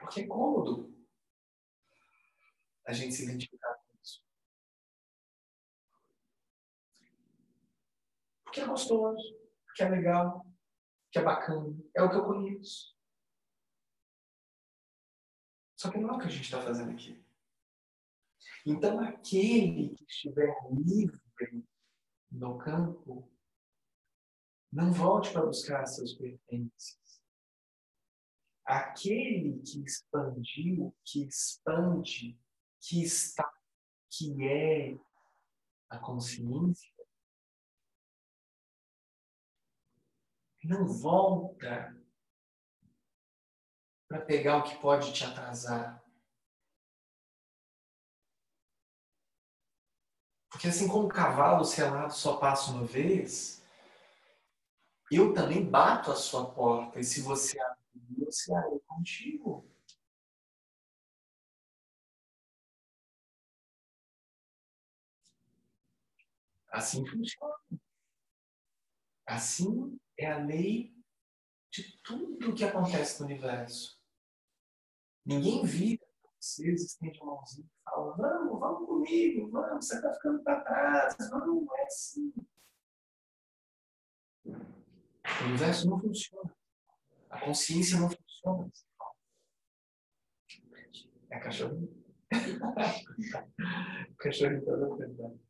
Porque é cômodo a gente se identificar com isso. Porque é gostoso, porque é legal, porque é bacana, é o que eu conheço. Só que não é o que a gente está fazendo aqui. Então, aquele que estiver livre no campo, não volte para buscar seus pertences. Aquele que expandiu, que expande que está, que é a consciência, não volta para pegar o que pode te atrasar. Porque assim como o cavalo selado só passa uma vez, eu também bato a sua porta. E se você abrir, eu serei contigo. Assim funciona. Assim é a lei de tudo o que acontece no universo. Ninguém vira vocês, estende a mãozinha e fala: Vamos, vamos comigo, vamos, você está ficando para trás. Não é assim. O universo não funciona. A consciência não funciona. É a cachorrinha. o cachorrinho está dando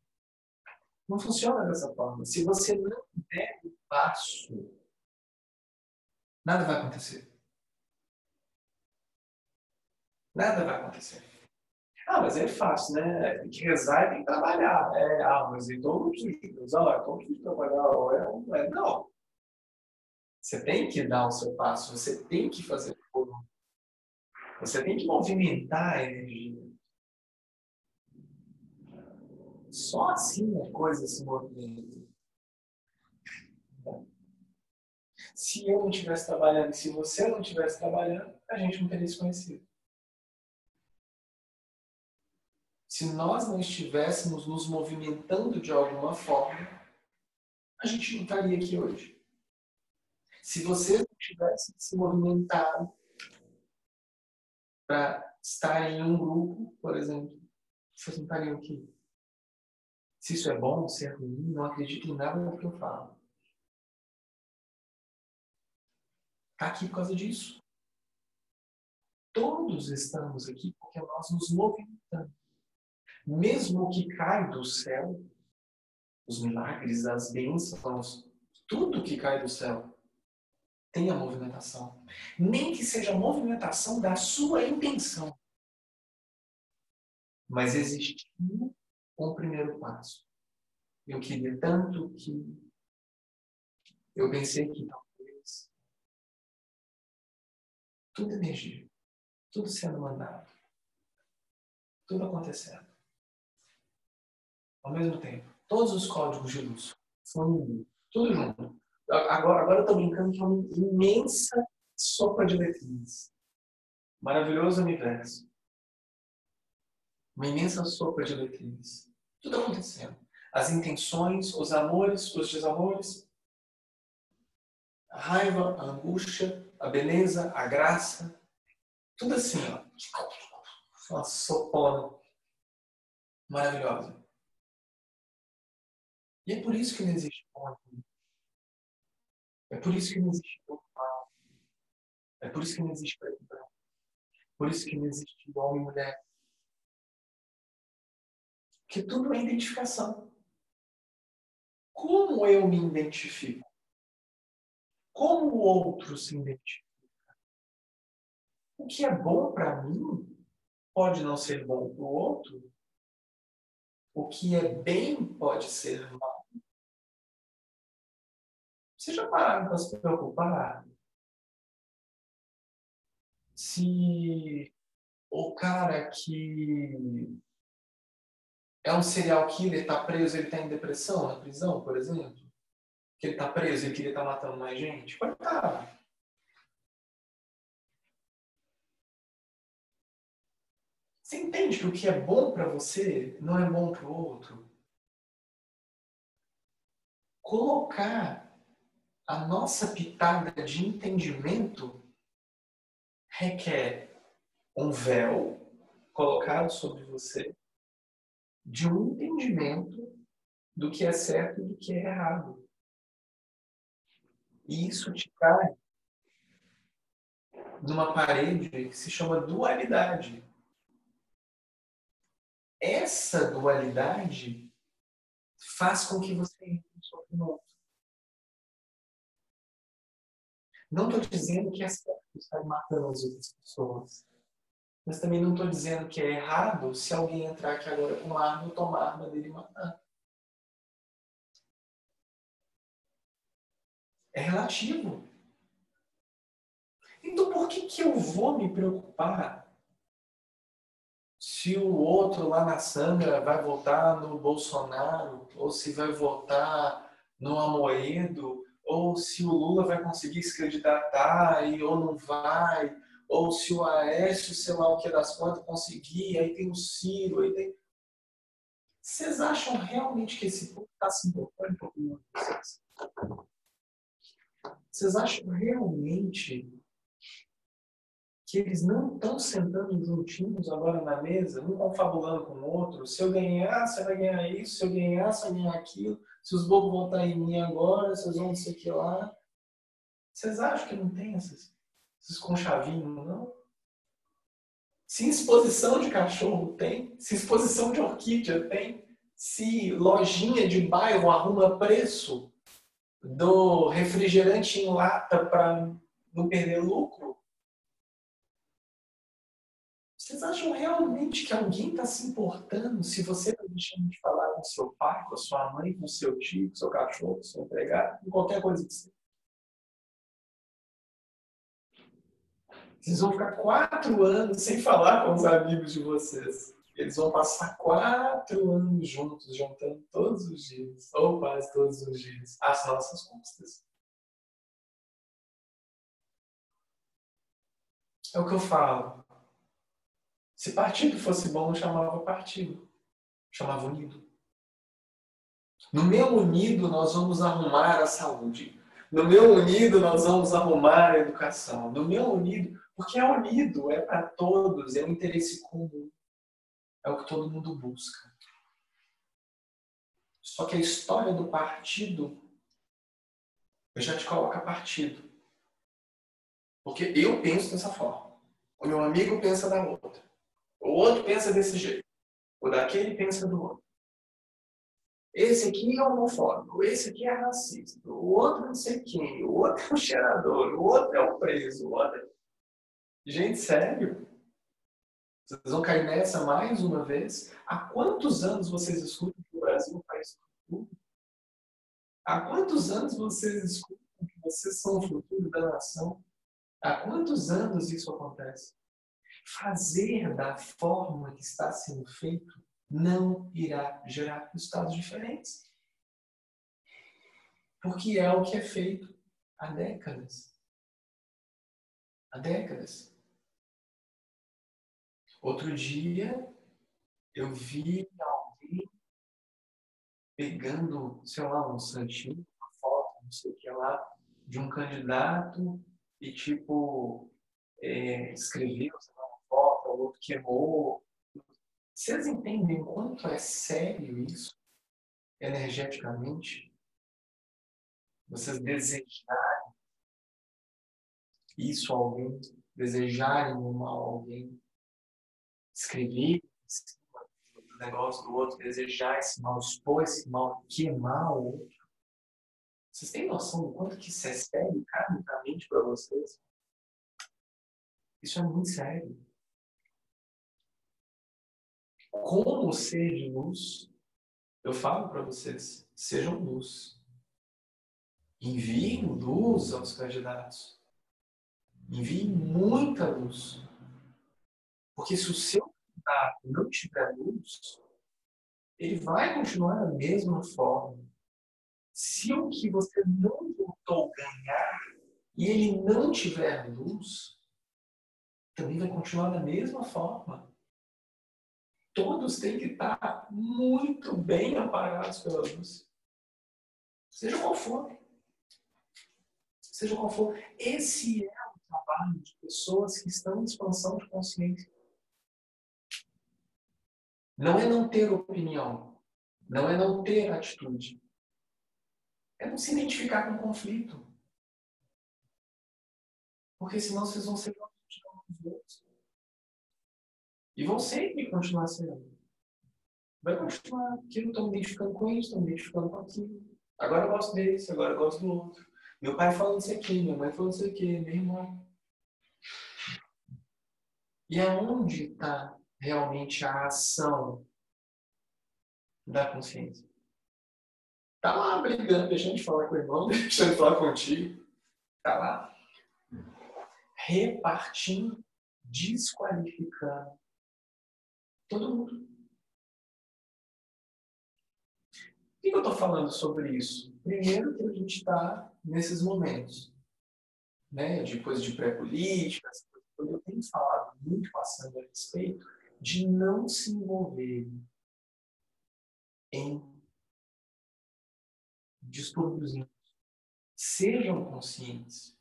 não funciona dessa forma. Se você não der o passo, nada vai acontecer. Nada vai acontecer. Ah, mas é fácil, né? Tem que rezar e tem que trabalhar. É, ah, mas então não preciso de rezar, então não preciso trabalhar. É, é, não. Você tem que dar o seu passo, você tem que fazer tudo. Você tem que movimentar a energia. Só assim a coisa se movimenta. Se eu não estivesse trabalhando se você não estivesse trabalhando, a gente não teria se conhecido. Se nós não estivéssemos nos movimentando de alguma forma, a gente não estaria aqui hoje. Se você não tivesse se movimentado para estar em um grupo, por exemplo, vocês não estariam aqui. Se isso é bom, se é ruim, não acredito em nada do que eu falo. Está aqui por causa disso. Todos estamos aqui porque nós nos movimentamos. Mesmo o que cai do céu, os milagres, as bênçãos, tudo que cai do céu tem a movimentação. Nem que seja a movimentação da sua intenção. Mas existiu um primeiro passo. Eu queria tanto que eu pensei que talvez tudo energia, tudo sendo mandado, tudo acontecendo. Ao mesmo tempo, todos os códigos de luz, fluindo, tudo junto. Agora, agora eu estou brincando que é uma imensa sopa de letrinhas. Maravilhoso universo. Uma imensa sopa de letrinhas. Tudo acontecendo. As intenções, os amores, os desamores, a raiva, a angústia, a beleza, a graça. Tudo assim, ó. Uma sopona maravilhosa. E é por isso que não existe bom É por isso que não existe bom. É por isso que não existe preto branco. Por isso que não existe homem e mulher. Porque tudo é identificação. Como eu me identifico? Como o outro se identifica? O que é bom para mim pode não ser bom para o outro. O que é bem pode ser mal. Você já pararam para se preocupar? Se o cara que é um serial killer, está preso, ele está em depressão na prisão, por exemplo? Que ele está preso e queria estar tá matando mais gente? Coitado. Você entende que o que é bom para você não é bom para o outro? Colocar a nossa pitada de entendimento requer um véu colocado sobre você de um entendimento do que é certo e do que é errado. E isso te cai numa parede que se chama dualidade. Essa dualidade faz com que você entre no sofrimento. Não estou dizendo que é certo estar matando as outras pessoas. Mas também não estou dizendo que é errado se alguém entrar aqui agora com uma arma, tomar a arma dele e matar. É relativo. Então por que, que eu vou me preocupar se o outro lá na Sandra vai votar no Bolsonaro, ou se vai votar no Amoedo, ou se o Lula vai conseguir se candidatar e ou não vai, ou se o Aécio, sei lá o que das quantas, conseguir, aí tem o Ciro, aí tem. Vocês acham realmente que esse povo está se importando com vocês? Vocês acham realmente que eles não estão sentando juntinhos agora na mesa, um confabulando com o outro? Se eu ganhar, você vai ganhar isso, se eu ganhar, você vai ganhar aquilo, se os bobos votar em mim agora, vocês vão não sei o que lá. Vocês acham que não tem essas esses conchavinhos, não. Se exposição de cachorro tem, se exposição de orquídea tem, se lojinha de bairro arruma preço do refrigerante em lata para não perder lucro, vocês acham realmente que alguém está se importando se você está deixando de falar com seu pai, com sua mãe, com seu tio, com seu cachorro, com seu empregado, com qualquer coisa que seja? Vocês vão ficar quatro anos sem falar com os amigos de vocês. Eles vão passar quatro anos juntos, juntando todos os dias, ou quase todos os dias, as nossas custas. É o que eu falo. Se partido fosse bom, não chamava partido. Chamava unido. No meu unido, nós vamos arrumar a saúde. No meu unido, nós vamos arrumar a educação. No meu unido, porque é unido, é para todos, é um interesse comum. É o que todo mundo busca. Só que a história do partido, eu já te coloco a partido. Porque eu penso dessa forma. O meu amigo pensa da outra. O outro pensa desse jeito. O daquele pensa do outro. Esse aqui é homofóbico, esse aqui é racista, o outro não sei quem, o outro é o cheirador, o outro é o preso, o outro é... Gente, sério? Vocês vão cair nessa mais uma vez? Há quantos anos vocês escutam que o Brasil país futuro? Há quantos anos vocês escutam que vocês são o futuro da nação? Há quantos anos isso acontece? Fazer da forma que está sendo feito não irá gerar resultados diferentes. Porque é o que é feito há décadas. Há décadas. Outro dia, eu vi alguém pegando, sei lá, um santinho, uma foto, não sei o que lá, de um candidato e, tipo, é, escreveu, sei lá, uma foto, o outro queimou, vocês entendem quanto é sério isso, energeticamente? Vocês desejarem isso a alguém, desejarem mal a alguém, escrever o negócio do outro, desejar esse mal, expor esse mal, queimar o outro. Vocês têm noção do quanto que isso é sério karmicamente para vocês? Isso é muito sério como ser de luz, eu falo para vocês, sejam luz. Enviem luz aos candidatos. Enviem muita luz. Porque se o seu candidato não tiver luz, ele vai continuar da mesma forma. Se o que você não tentou ganhar e ele não tiver luz, também vai continuar da mesma forma todos têm que estar muito bem amparados pela luz. Seja qual for. Seja qual for. Esse é o trabalho de pessoas que estão em expansão de consciência. Não é não ter opinião. Não é não ter atitude. É não se identificar com o conflito. Porque senão vocês vão ser os outros. E vão sempre continuar sendo. Vai continuar. Aquilo estou me identificando com isso, estou me identificando com aquilo. Agora eu gosto desse, agora eu gosto do outro. Meu pai falando isso aqui, minha mãe falando isso aqui, meu irmão. E aonde está realmente a ação da consciência? Está lá brigando, deixando de falar com o irmão, deixando de falar contigo. Está lá. Repartindo, desqualificando Todo mundo. Por que eu estou falando sobre isso? Primeiro que a gente está nesses momentos, né, de coisa de pré-política, eu tenho falado muito passando a respeito de não se envolver em distúrbios Sejam conscientes.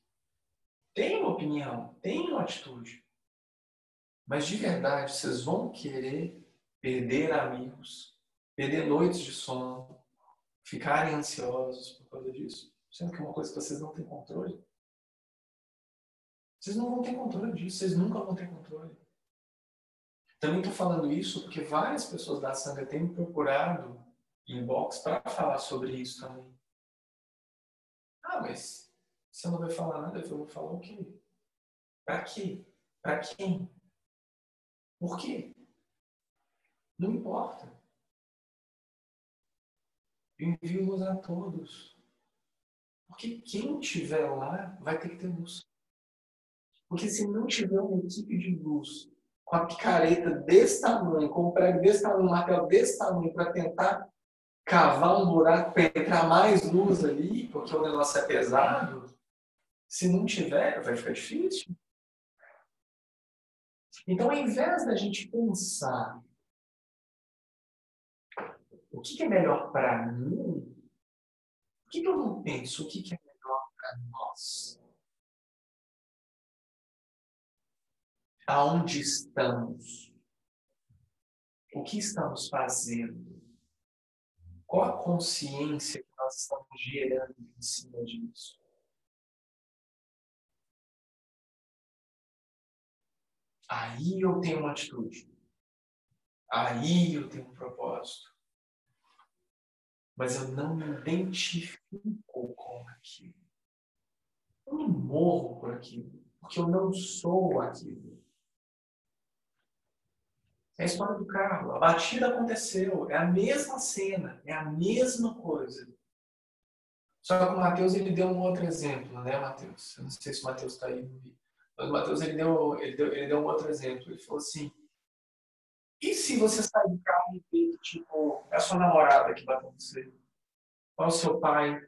Tenham opinião, tenham atitude. Mas de verdade, vocês vão querer perder amigos, perder noites de sono, ficarem ansiosos por causa disso, sendo que é uma coisa que vocês não têm controle? Vocês não vão ter controle disso, vocês nunca vão ter controle. Também estou falando isso porque várias pessoas da Sangha têm me procurado inbox para falar sobre isso também. Ah, mas você não vai falar nada? Eu vou falar o quê? Para quê? Para quem? Por quê? Não importa. Eu envio luz a todos. Porque quem estiver lá vai ter que ter luz. Porque se não tiver uma equipe de luz com a picareta desse tamanho, com um prego desse tamanho, um martelo desse tamanho, para tentar cavar um buraco para entrar mais luz ali, porque o negócio é pesado, se não tiver, vai ficar difícil. Então, ao invés da gente pensar o que, é melhor para mim, por que, eu não penso o que é melhor para nós? Aonde estamos? O que estamos fazendo? Qual a consciência que nós estamos gerando em cima disso? Aí eu tenho uma atitude. Aí eu tenho um propósito. Mas eu não me identifico com aquilo. Eu não morro por aquilo. Porque eu não sou aquilo. É a história do carro. A batida aconteceu. É a mesma cena. É a mesma coisa. Só que o Mateus ele deu um outro exemplo, né, Mateus? Eu não sei se o Mateus está aí. Mas o Mateus ele deu, ele, deu, ele deu um outro exemplo. Ele falou assim: e se você sair do carro e ver tipo, é a sua namorada que bateu você? Ou é o seu pai?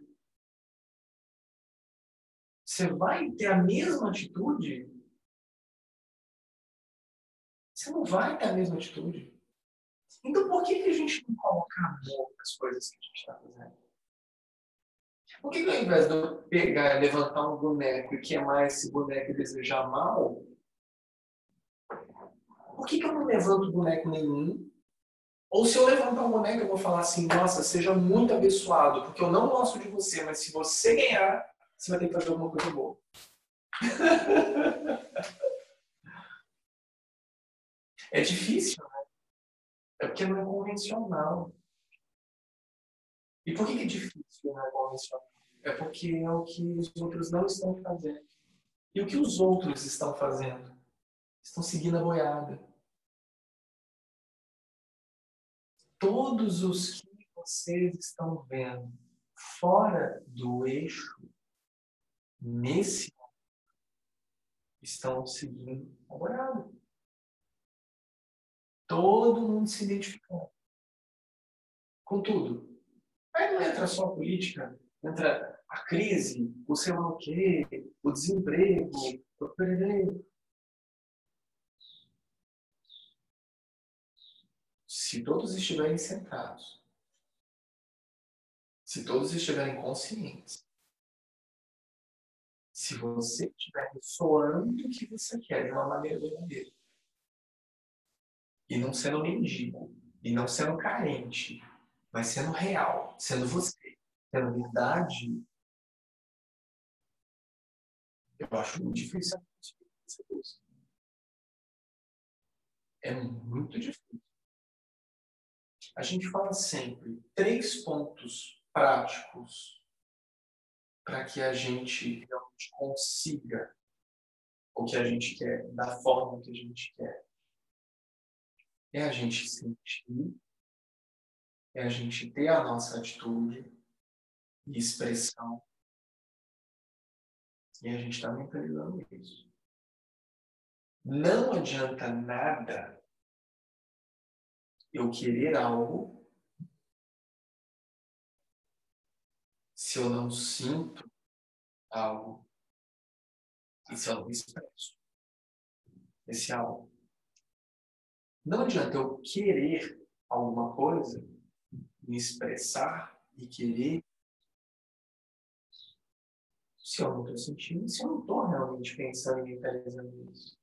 Você vai ter a mesma atitude você não vai ter a mesma atitude. Então, por que, que a gente não coloca amor nas coisas que a gente está fazendo? Por que, que ao invés de eu pegar e levantar um boneco e queimar esse boneco e desejar mal, por que, que eu não levanto boneco nenhum? Ou se eu levantar um boneco, eu vou falar assim, nossa, seja muito abençoado, porque eu não gosto de você, mas se você ganhar, você vai ter que fazer alguma coisa boa. É difícil, né? É porque não é convencional. E por que, é difícil não é convencional? É porque é o que os outros não estão fazendo. E o que os outros estão fazendo? Estão seguindo a boiada. Todos os que vocês estão vendo fora do eixo, nesse estão seguindo a boiada todo mundo se identificando com tudo. Aí não entra só a política, entra a crise, o sei lá o quê, o desemprego, o perere. Se todos estiverem sentados, se todos estiverem conscientes, se você estiver ressoando o que você quer de uma maneira verdadeira, e não sendo mendigo, e não sendo carente, mas sendo real, sendo você, sendo verdade, eu acho muito difícil. É muito difícil. A gente fala sempre três pontos práticos para que a gente realmente consiga o que a gente quer, da forma que a gente quer é a gente sentir, é a gente ter a nossa atitude e expressão. E a gente está mentalizando isso. Não adianta nada eu querer algo se eu não sinto algo e se eu não expresso esse algo. Não adianta eu querer alguma coisa, me expressar e querer, se eu não estou sentindo, se eu não estou realmente pensando e mentalizando isso.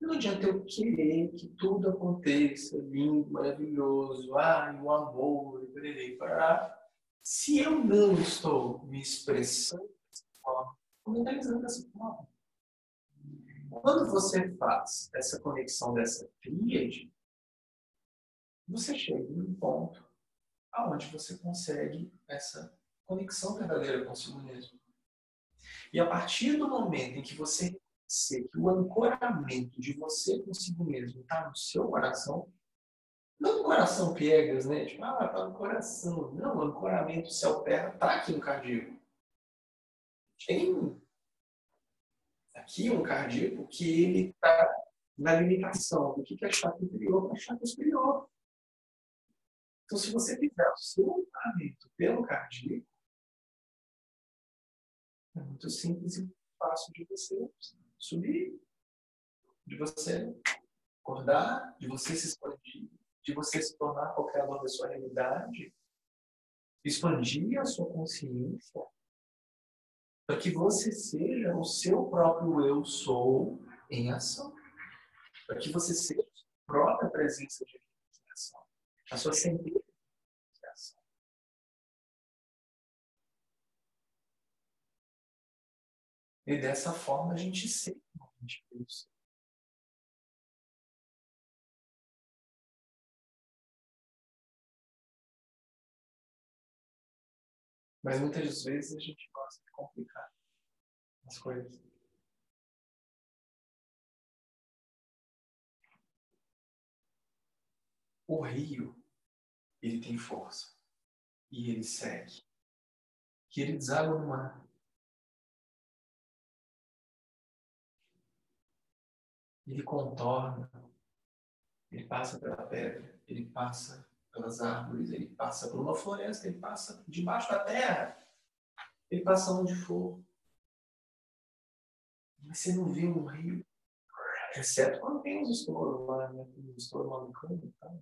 Não adianta eu querer que tudo aconteça, lindo, maravilhoso, ai, o amor, e parará, se eu não estou me expressando dessa forma, mentalizando dessa forma. Quando você faz essa conexão dessa tríade, você chega em um ponto aonde você consegue essa conexão verdadeira consigo mesmo. E a partir do momento em que você reconhecer que o ancoramento de você consigo mesmo está no seu coração, não no coração piegas, né? Tipo, ah, tá no coração. Não, o ancoramento céu-terra está aqui no cardíaco. Tem aqui um cardíaco que ele está na limitação do que é chakra inferior para chakra superior. Então, se você fizer o seu alinhamento pelo cardíaco, é muito simples e fácil de você subir, de você acordar, de você se expandir, de você se tornar qualquer uma da sua realidade, expandir a sua consciência para que você seja o seu próprio eu sou em ação. Para que você seja a própria presença de ação. A sua centelha de ação. E dessa forma a gente sente realmente isso. Mas muitas vezes a gente de complicar as coisas. O rio, ele tem força. E ele segue. Que ele deságua no mar. Ele contorna. Ele passa pela pedra. Ele passa pelas árvores, ele passa por uma floresta, ele passa debaixo da terra, ele passa onde for. Mas você não vê um rio, exceto quando tem os estouros lá, né? os estouros malucando, tá?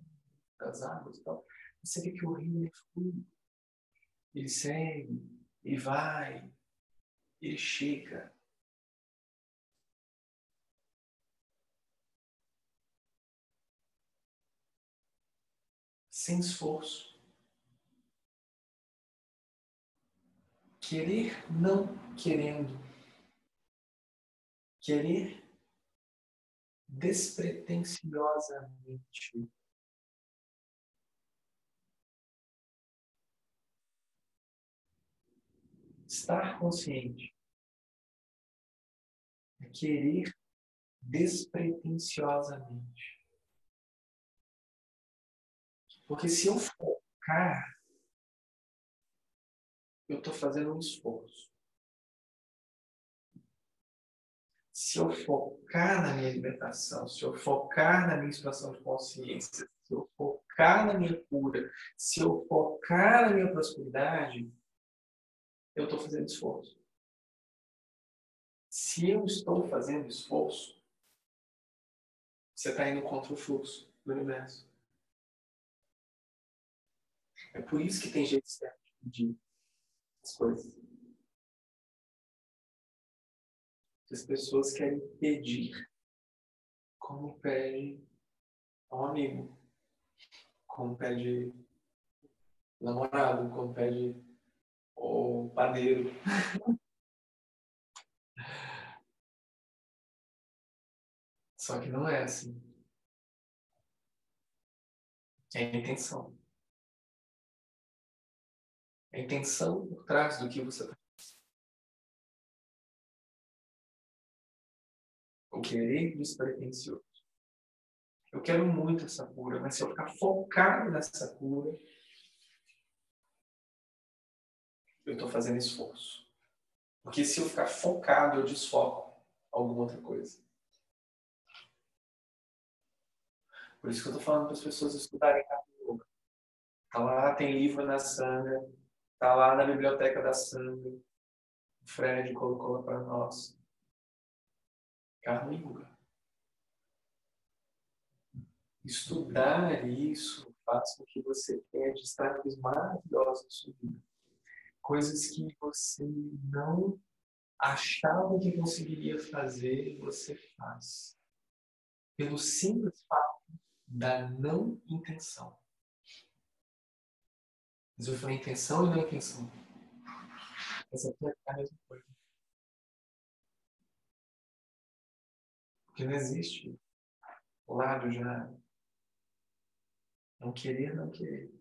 das árvores e tal. Você vê que o rio é fluido. Ele segue, ele vai, ele chega. sem esforço. Querer não querendo. Querer despretensiosamente. Estar consciente é querer despretensiosamente. Porque se eu focar, eu estou fazendo um esforço. Se eu focar na minha libertação, se eu focar na minha expansão de consciência, se eu focar na minha cura, se eu focar na minha prosperidade, eu estou fazendo esforço. Se eu estou fazendo esforço, você está indo contra o fluxo do universo. É por isso que tem jeito certo de as coisas. As pessoas querem pedir como pede ao amigo, como pede namorado, como pede o padeiro. Só que não é assim. É a intenção. A intenção por trás do que você está O querer despretensioso. Eu quero muito essa cura, mas se eu ficar focado nessa cura, eu estou fazendo esforço. Porque se eu ficar focado, eu desfoco alguma outra coisa. Por isso que eu estou falando para as pessoas estudarem Yoga. Tá lá, tem livro na Sangha, Está lá na biblioteca da Sandra. O Fred colocou para nós. Yuga. Estudar isso faz com que você tenha destaques maravilhosos na sua vida. Coisas que você não achava que conseguiria fazer, você faz. Pelo simples fato da não intenção. Eu falei intenção e não intenção. Essa aqui é a mesma coisa. Porque não existe lado já. Não querer, não querer.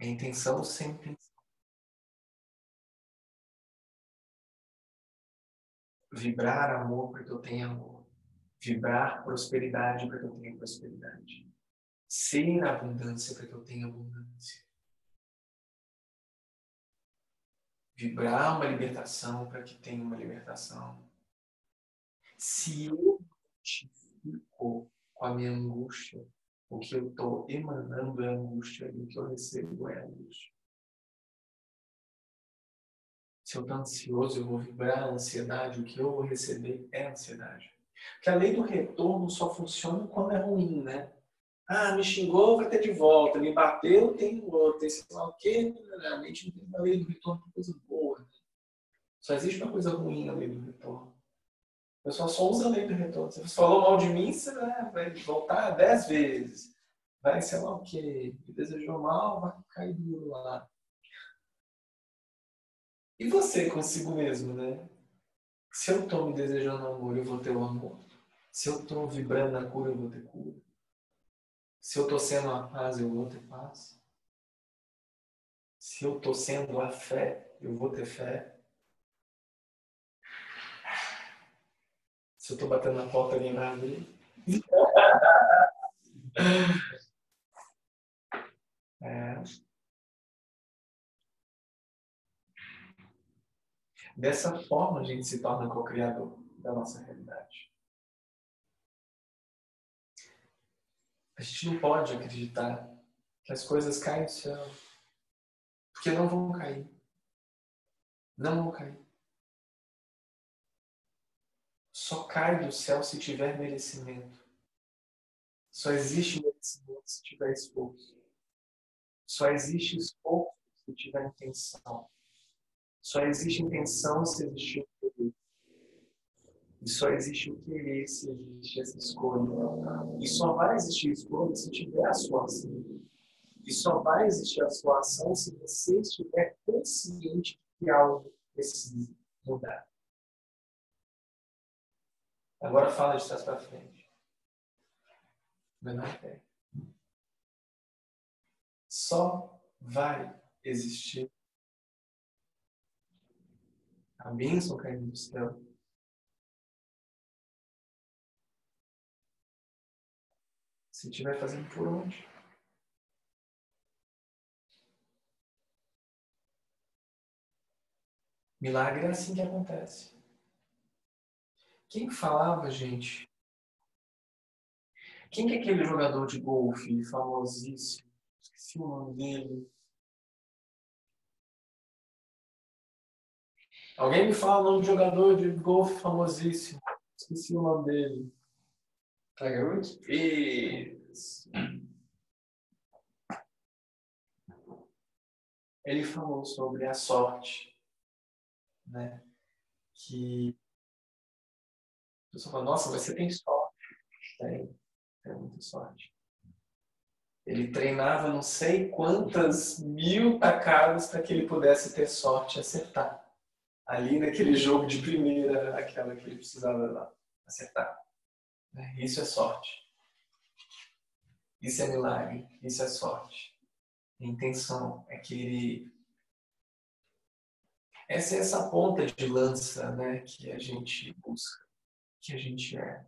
É intenção sem intenção. Vibrar amor para que eu tenha amor. Vibrar prosperidade para que eu tenha prosperidade ser abundância para que eu tenha abundância. Vibrar uma libertação para que tenha uma libertação. Se eu identifico com a minha angústia, o que eu estou emanando é angústia e o que eu recebo é angústia. Se eu estou ansioso, eu vou vibrar a ansiedade, o que eu vou receber é ansiedade. Porque a lei do retorno só funciona quando é ruim, né? Ah, me xingou, vai ter de volta. Me bateu, tem outro. Tem sei lá o gente não tem uma lei do retorno para coisa boa. Né? Só existe uma coisa ruim na lei do retorno. O pessoal só usa a lei do retorno. Se você falou mal de mim, você vai voltar dez vezes. Vai, sei lá o quê. Me desejou mal, vai cair duro lá. E você consigo mesmo, né? Se eu estou me desejando amor, eu vou ter o amor. Se eu estou vibrando na cura, eu vou ter cura. Se eu estou sendo a paz, eu vou ter paz. Se eu estou sendo a fé, eu vou ter fé. Se eu estou batendo na porta, alguém vai abrir. É. Dessa forma, a gente se torna co-criador da nossa realidade. A gente não pode acreditar que as coisas caem do céu, porque não vão cair. Não vão cair. Só cai do céu se tiver merecimento. Só existe merecimento se tiver esforço. Só existe esforço se tiver intenção. Só existe intenção se querer. E só existe o querer se existe essa escolha. E só vai existir escolha se tiver a sua ação. E só vai existir a sua ação se você estiver consciente que algo precisa mudar. Agora fala de trás para frente. Menor pé. Só vai existir a bênção caindo do céu. Se estiver fazendo por onde? Milagre é assim que acontece. Quem falava, gente? Quem que é aquele jogador de golfe famosíssimo? Esqueci o nome dele. Alguém me fala o nome de jogador de golfe famosíssimo. Esqueci o nome dele. Tiger Woods? Isso. Ele falou sobre a sorte, né? Que a pessoa fala, nossa, você tem sorte. Tem, tem muita sorte. Ele treinava não sei quantas mil tacadas para que ele pudesse ter sorte e acertar ali naquele jogo de primeira, aquela que ele precisava acertar. Né? Isso é sorte. Isso é milagre. Isso é sorte. A intenção é que ele. Essa é essa ponta de lança né, que a gente busca, que a gente é.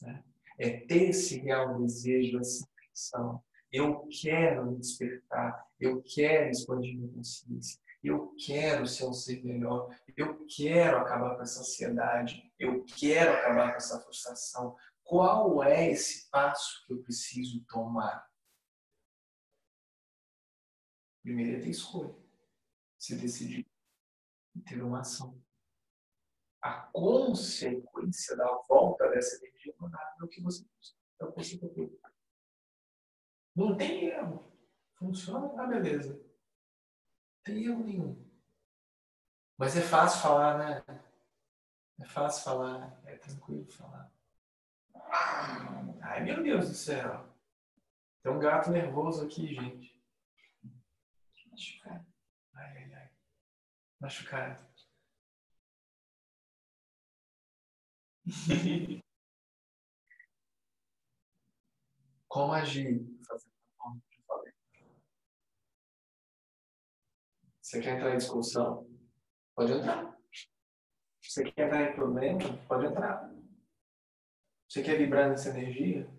Né? É ter esse real desejo, essa intenção. Eu quero me despertar, eu quero expandir minha consciência, eu quero ser um ser melhor. Eu quero acabar com essa ansiedade. Eu quero acabar com essa frustração. Qual é esse passo que eu preciso tomar? Primeiro é ter escolha. Se decidir ter uma ação. A consequência da volta dessa energia é o que você é o que você. Não tem erro. Funciona, tá beleza tem erro nenhum. Mas é fácil falar, né? É fácil falar, é tranquilo falar. Ai, meu Deus do céu. Tem um gato nervoso aqui, gente. Machucado. Ai, ai, ai. Machucado. Como agir? Você quer entrar em discussão? Pode entrar. Você quer entrar em problema? Pode entrar. Você quer vibrar nessa energia?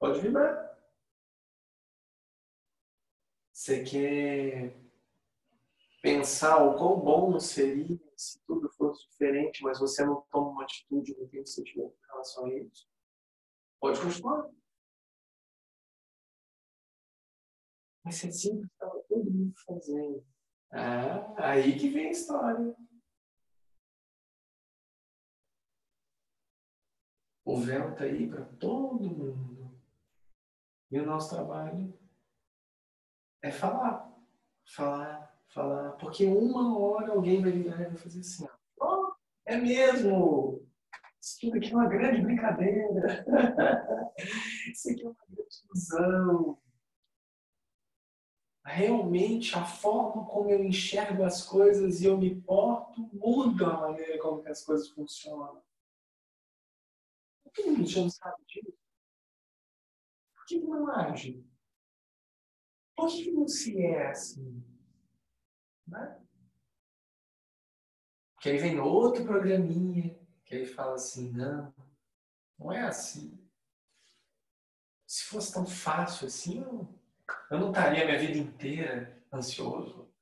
Pode vibrar. Você quer pensar o quão bom seria se tudo fosse diferente, mas você não toma uma atitude no que você tiver com relação a isso, pode continuar. Mas se assim estava todo mundo fazendo. Ah, aí que vem a história. O véu está aí para todo mundo. E o nosso trabalho é falar. Falar, falar. Porque uma hora alguém vai virar e vai fazer assim. Ó, oh, é mesmo! Isso tudo aqui é uma grande brincadeira. Isso aqui é uma grande ilusão. Realmente a forma como eu enxergo as coisas e eu me porto muda a maneira como as coisas funcionam. Que gente não sabe disso? Por que não age? Por que não se é assim? Né? Porque aí vem outro programinha que aí fala assim, não, não é assim. Se fosse tão fácil assim, eu, eu não estaria a minha vida inteira ansioso.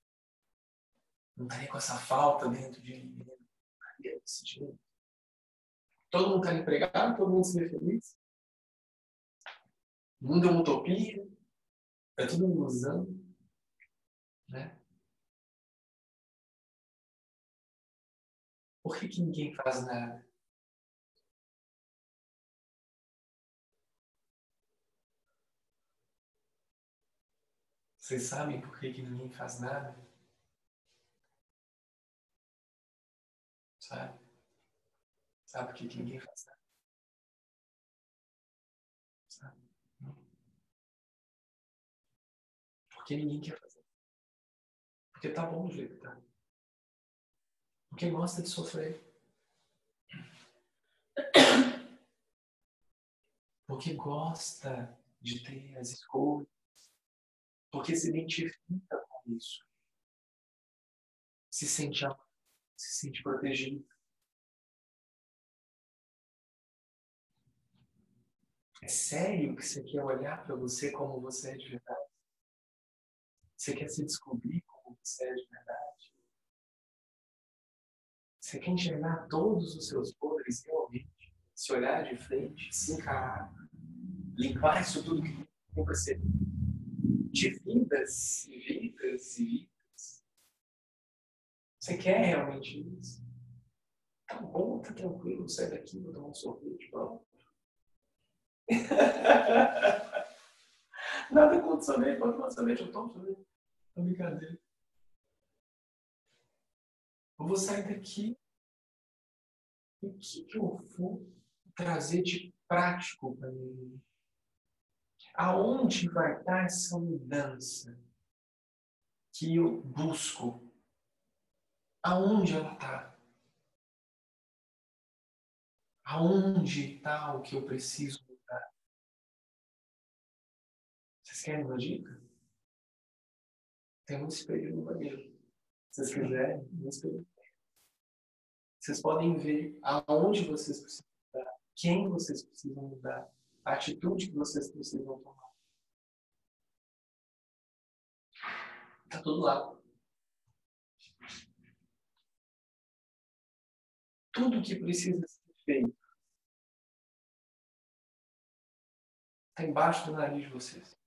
Não estaria com essa falta dentro de mim. Não estaria desse jeito. Todo mundo está empregado, todo mundo se vê feliz. O mundo é uma utopia. É tudo ilusão. Né? Por que, que ninguém faz nada? Vocês sabem por que, que ninguém faz nada? Sabe? Sabe por que, ninguém faz nada? Sabe? Porque ninguém quer fazer. Porque tá bom do jeito que tá. Porque gosta de sofrer. Porque gosta de ter as escolhas. Porque se identifica com isso. Se sente amado, se sente protegido. É sério que você quer olhar para você como você é de verdade? Você quer se descobrir como você é de verdade? Você quer enxergar todos os seus podres realmente, se olhar de frente, se encarar, limpar isso tudo que tem para ser de vidas e vidas e vidas. Você quer realmente isso? Tá bom, tá tranquilo, sai daqui, vou tomar um sorvete, pronto. Nada contra sorvete, pode tomar sorvete, eu tomo sorvete. É brincadeira. Eu vou sair daqui. O que, eu vou trazer de prático para mim? Aonde vai estar essa mudança que eu busco? Aonde ela está? Aonde está o que eu preciso querem uma dica? Tem um espelho no banheiro. Se vocês quiserem, um espelho. Vocês podem ver aonde vocês precisam mudar, quem vocês precisam mudar, a atitude que vocês precisam tomar. Está tudo lá. Tudo que precisa ser feito está embaixo do nariz de vocês.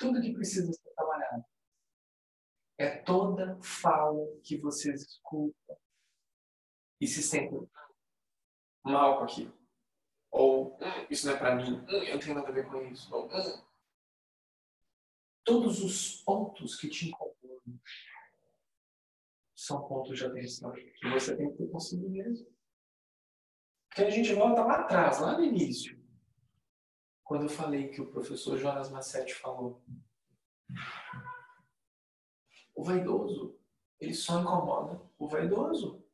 Tudo que precisa ser trabalhado é toda fala que vocês escutam e se sentem mal com aquilo. Ou, hum, isso não é para mim, hum, eu não tenho nada a ver com isso. Ou, hum. Todos os pontos que te incomodam são pontos de atenção que você tem que ter consigo mesmo. Porque a gente volta lá atrás, lá no início, quando eu falei que o professor Jonas Massetti falou. O vaidoso, ele só incomoda o vaidoso.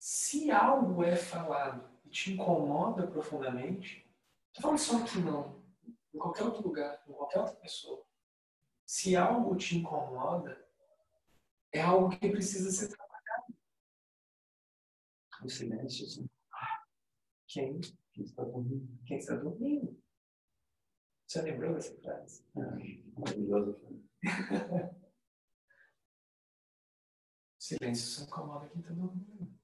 Se algo é falado e te incomoda profundamente, não falo só aqui não, em qualquer outro lugar, em qualquer outra pessoa. Se algo te incomoda, é algo que precisa ser trabalhado. O silêncio, sim. Quem? Quem está dormindo? Quem está dormindo? Você lembrou dessa frase? Ah, maravilhosa frase. Silêncio só incomoda quem está dormindo.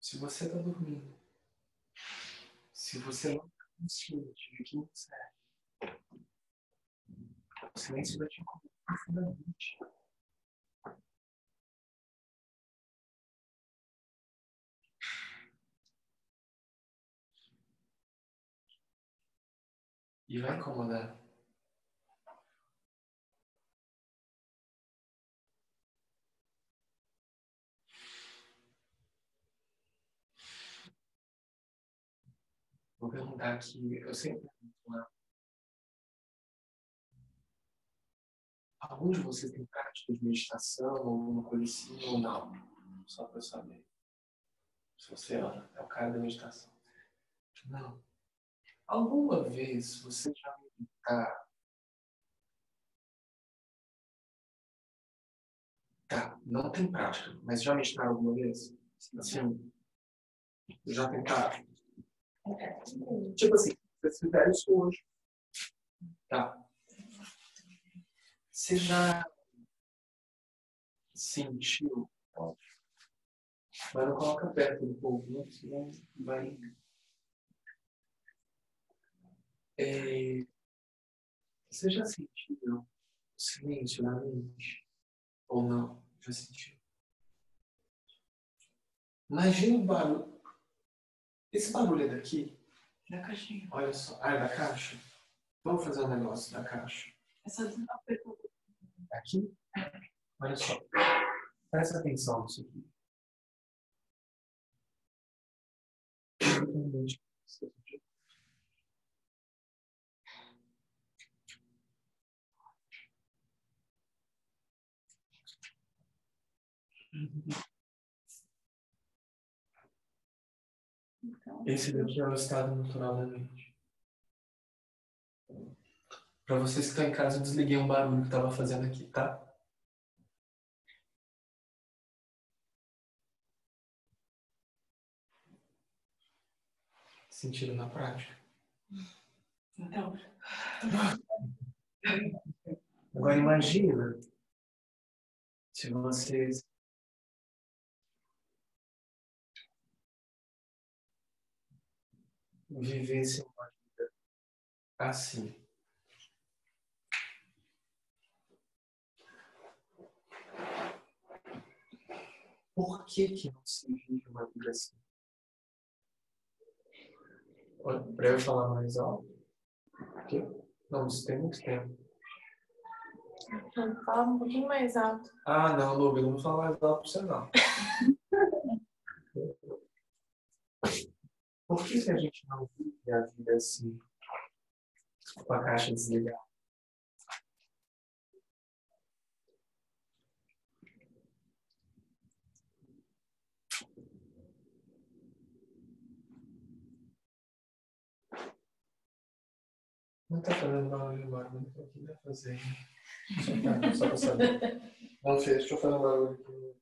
Se você está dormindo, se você não está consciente de quem você é, o silêncio vai te incomodar profundamente. E vai incomodar. Vou perguntar aqui, eu sempre lá. Algum de vocês tem prática de meditação alguma coisa assim ou não? Só para eu saber. Se você é o cara da meditação. Não. Alguma vez você já meditar? Tá, não tem prática, mas já meditaram alguma vez? Assim, já tentaram? Tipo assim, vocês fizeram isso hoje. Tá. Você já sentiu? Mas não coloca perto do povo, né? senão vai. É... Você já sentiu o silêncio na mente? Ou não? Já sentiu? Imagina o barulho. Esse barulho é daqui? Da caixinha. Olha só. Ah, é da caixa? Vamos fazer um negócio da caixa. Essa Aqui? Olha só. Presta atenção nisso aqui. Esse daqui é o estado natural da mente. Para vocês que estão em casa, eu desliguei um barulho que estava fazendo aqui, tá? Sentiram na prática? Então, Agora imagina se vocês vivessem uma vida assim. Por que que não se vive uma vida assim? Para eu falar mais alto. O quê? Não, isso tem muito tempo. Fala um pouquinho mais alto. Ah, não, Lu, eu não vou falar mais alto para você, não. Por que, que a gente não vive a vida assim, com a caixa desligada? Não tá fazendo barulho agora, não tô aqui tá fazendo. Só pra saber. Não fez, deixa eu fazer um barulho aqui.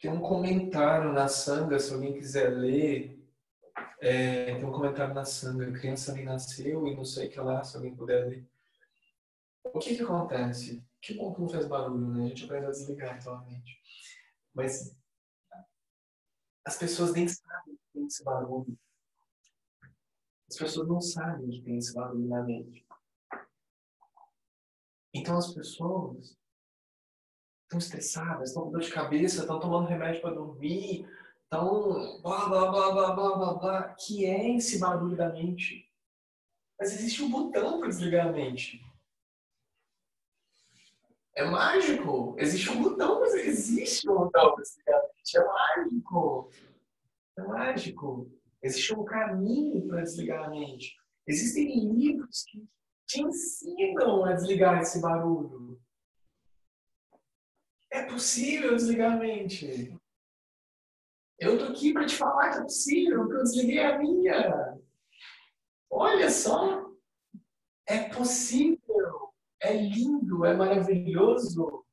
Tem um comentário na sanga, se alguém quiser ler. É, tem um comentário na sanga, a criança nem nasceu e não sei o que lá, se alguém puder ler. O que que acontece? Que bom que não fez barulho, né? A gente aprende a desligar atualmente. Mas as pessoas nem sabem que tem esse barulho. As pessoas não sabem que tem esse barulho na mente. Então as pessoas estão estressadas, estão com dor de cabeça, estão tomando remédio para dormir, estão blá blá blá blá blá blá blá, que é esse barulho da mente. Mas existe um botão para desligar a mente. É mágico. Existe um botão, mas existe um botão para desligar a mente. É mágico. É mágico. Existe um caminho para desligar a mente. Existem livros que te ensinam a desligar esse barulho. É possível desligar a mente. Eu tô aqui para te falar que é possível, que eu desliguei a minha. Olha só. É possível. É lindo, é maravilhoso.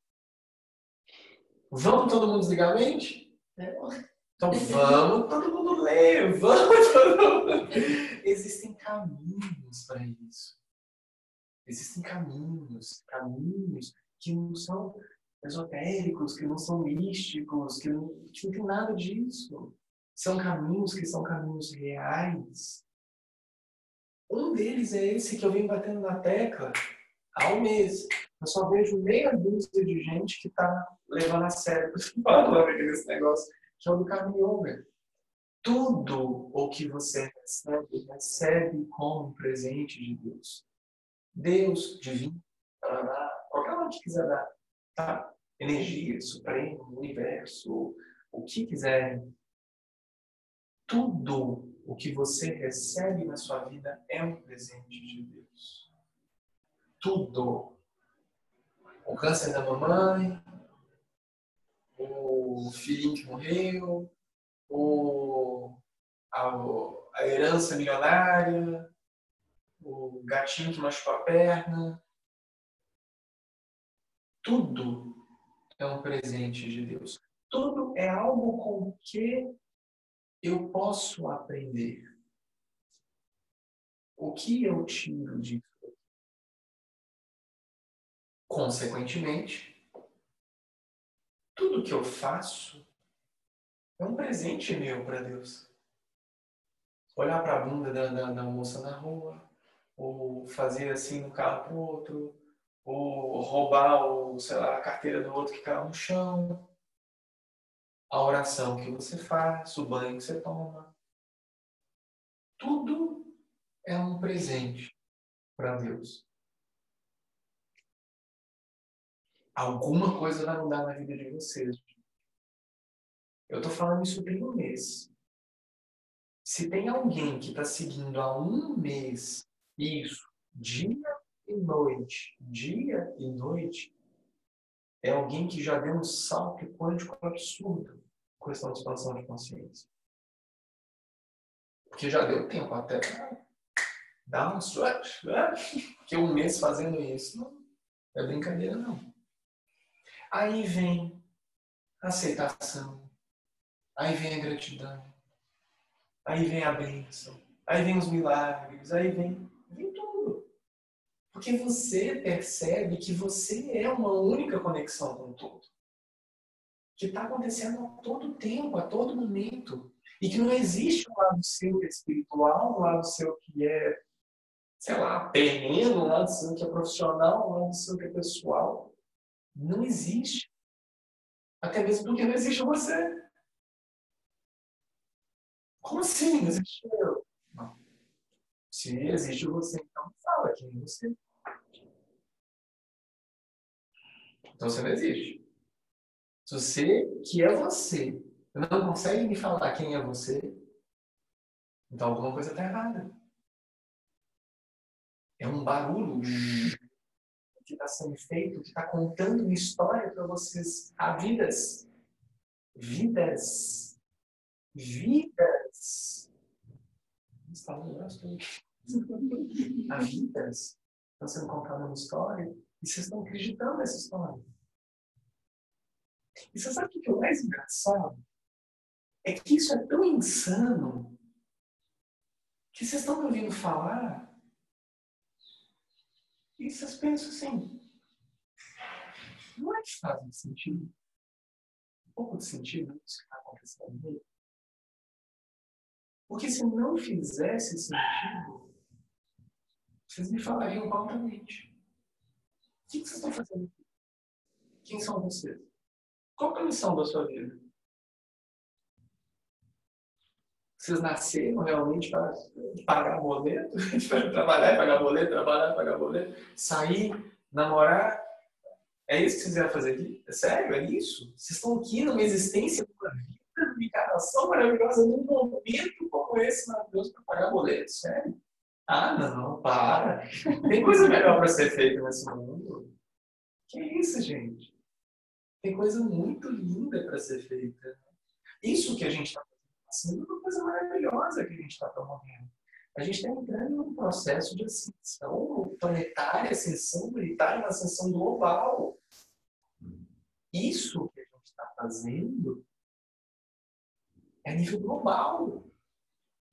Vamos todo mundo desligar a mente? Então vamos todo mundo ler, vamos todo mundo. Existem caminhos para isso. Existem caminhos, caminhos que não são esotéricos, que não são místicos, que não, que não tem nada disso. São caminhos que são caminhos reais. Um deles é esse que eu venho batendo na tecla há um mês. Eu só vejo meia dúzia de gente que está levando a sério falando nesse negócio, que é o do caminho yoga. Tudo o que você recebe, recebe como presente de Deus. Deus, divino, qualquer um que quiser dar, tá? Energia, supremo, universo, o que quiser. Tudo o que você recebe na sua vida é um presente de Deus. Tudo o câncer da mamãe, o filhinho que morreu, o, a, a herança milionária, o gatinho que machucou a perna. Tudo é um presente de Deus. Tudo é algo com que eu posso aprender. O que eu tiro disso? Consequentemente, tudo que eu faço é um presente meu para Deus. Olhar para a bunda da, da, da, moça na rua, ou fazer assim no carro para o outro, ou roubar o, sei lá, a carteira do outro que caiu no chão, a oração que você faz, o banho que você toma. Tudo é um presente para Deus. alguma coisa vai mudar na vida de vocês. Eu estou falando isso tem um mês. Se tem alguém que está seguindo há um mês isso, dia e noite, dia e noite, é alguém que já deu um salto quântico absurdo com de expansão de consciência. Porque já deu tempo até dar um switch, né? Porque um mês fazendo isso não é brincadeira, não. Aí vem a aceitação, aí vem a gratidão, aí vem a bênção, aí vem os milagres, aí vem. Porque você percebe que você é uma única conexão com o todo. Que está acontecendo a todo tempo, a todo momento. E que não existe um lado seu é espiritual, um lado seu que é, sei lá, terreno, um lado seu que é profissional, um lado seu que é pessoal não existe. Até mesmo porque não existe você. Como assim? Não existe eu? Não. Se existe você, então fala quem é você. Então você não existe. Se você, que é você, não consegue me falar quem é você, então alguma coisa está errada. É um barulho que está sendo feito, que está contando uma história para vocês. Há vidas. Vidas. Vidas. Há vidas. Estão sendo contada uma história e vocês estão acreditando nessa história. E você sabe o que é o mais engraçado? É que isso é tão insano que vocês estão me ouvindo falar e vocês pensam assim, não é que faz sentido? Um pouco de sentido isso que está acontecendo mesmo? Porque se não fizesse sentido, vocês me falariam prontamente. O que vocês estão fazendo aqui? Quem são vocês? Qual é a missão da sua vida? Vocês nasceram realmente para pagar boleto? para trabalhar pagar boleto, trabalhar pagar boleto? Sair, namorar? É isso que vocês vieram fazer aqui? É sério? É isso? Vocês estão aqui numa existência, numa vida, numa encarnação maravilhosa, num momento como esse maravilhoso para pagar boleto? Sério? Ah, não, para. Tem coisa melhor para ser feita nesse mundo. Que isso, gente? Tem coisa muito linda para ser feita. Isso que a gente está Assim, uma coisa maravilhosa que a gente está promovendo. A gente está entrando num processo de ascensão planetária, ascensão militar, uma ascensão global. Isso que a gente está fazendo É nível global.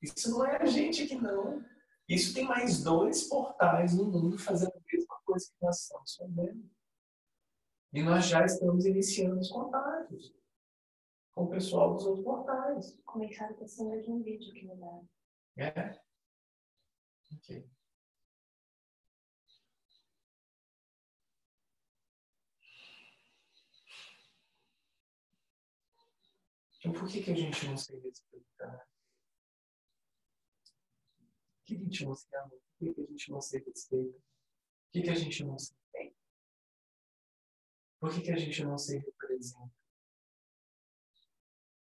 Isso não é a gente aqui, não. Isso tem mais dois portais no mundo fazendo a mesma coisa que nós estamos fazendo. E nós já estamos iniciando os contatos com o pessoal dos outros portais. Começaram com esse mesmo vídeo que mandaram. É? Ok. Então por que, que a gente não se respeita? Por que a gente não se ama? Por que, que a gente não se respeita? Por que, que a gente não se? Por que, que a gente não se representa?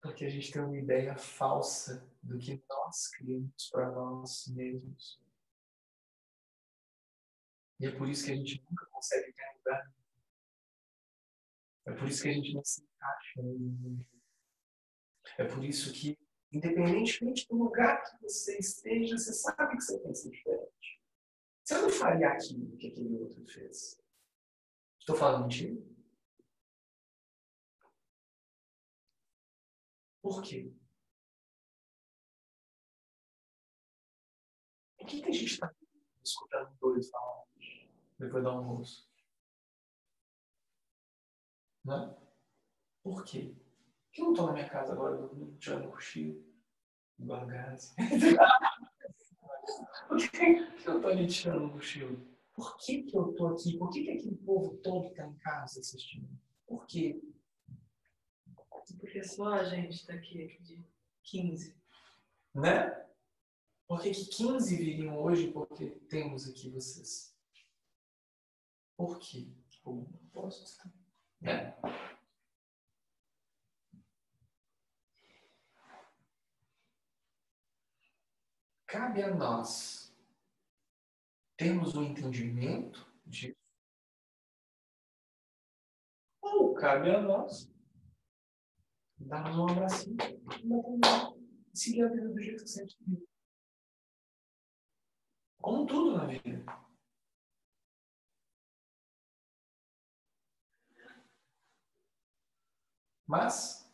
Porque a gente tem uma ideia falsa do que nós criamos para nós mesmos. E é por isso que a gente nunca consegue lugar. É por isso que a gente não se encaixa no mundo. É por isso que, independentemente do lugar que você esteja, você sabe que você ser diferente. Você não faria aquilo que aquele outro fez. Estou falando mentira? Por quê? O que, a gente está escutando dois falar depois do almoço? Não é? Por quê? Por que eu não estou na minha casa agora dormindo, tirando um cochilo, igual gás? Por que, eu estou ali tirando um cochilo? Por que, que eu estou aqui? Por que, que aquele povo todo está em casa assistindo? Por quê? Porque só a gente está aqui, de 15. Né? Por que, que 15 viriam hoje? Porque temos aqui vocês. Por quê? Por propósito. Né? Cabe a nós termos um entendimento disso. Ou cabe a nós darmos um abracinho e seguir a vida do jeito que sempre vive. Como tudo na vida. Mas,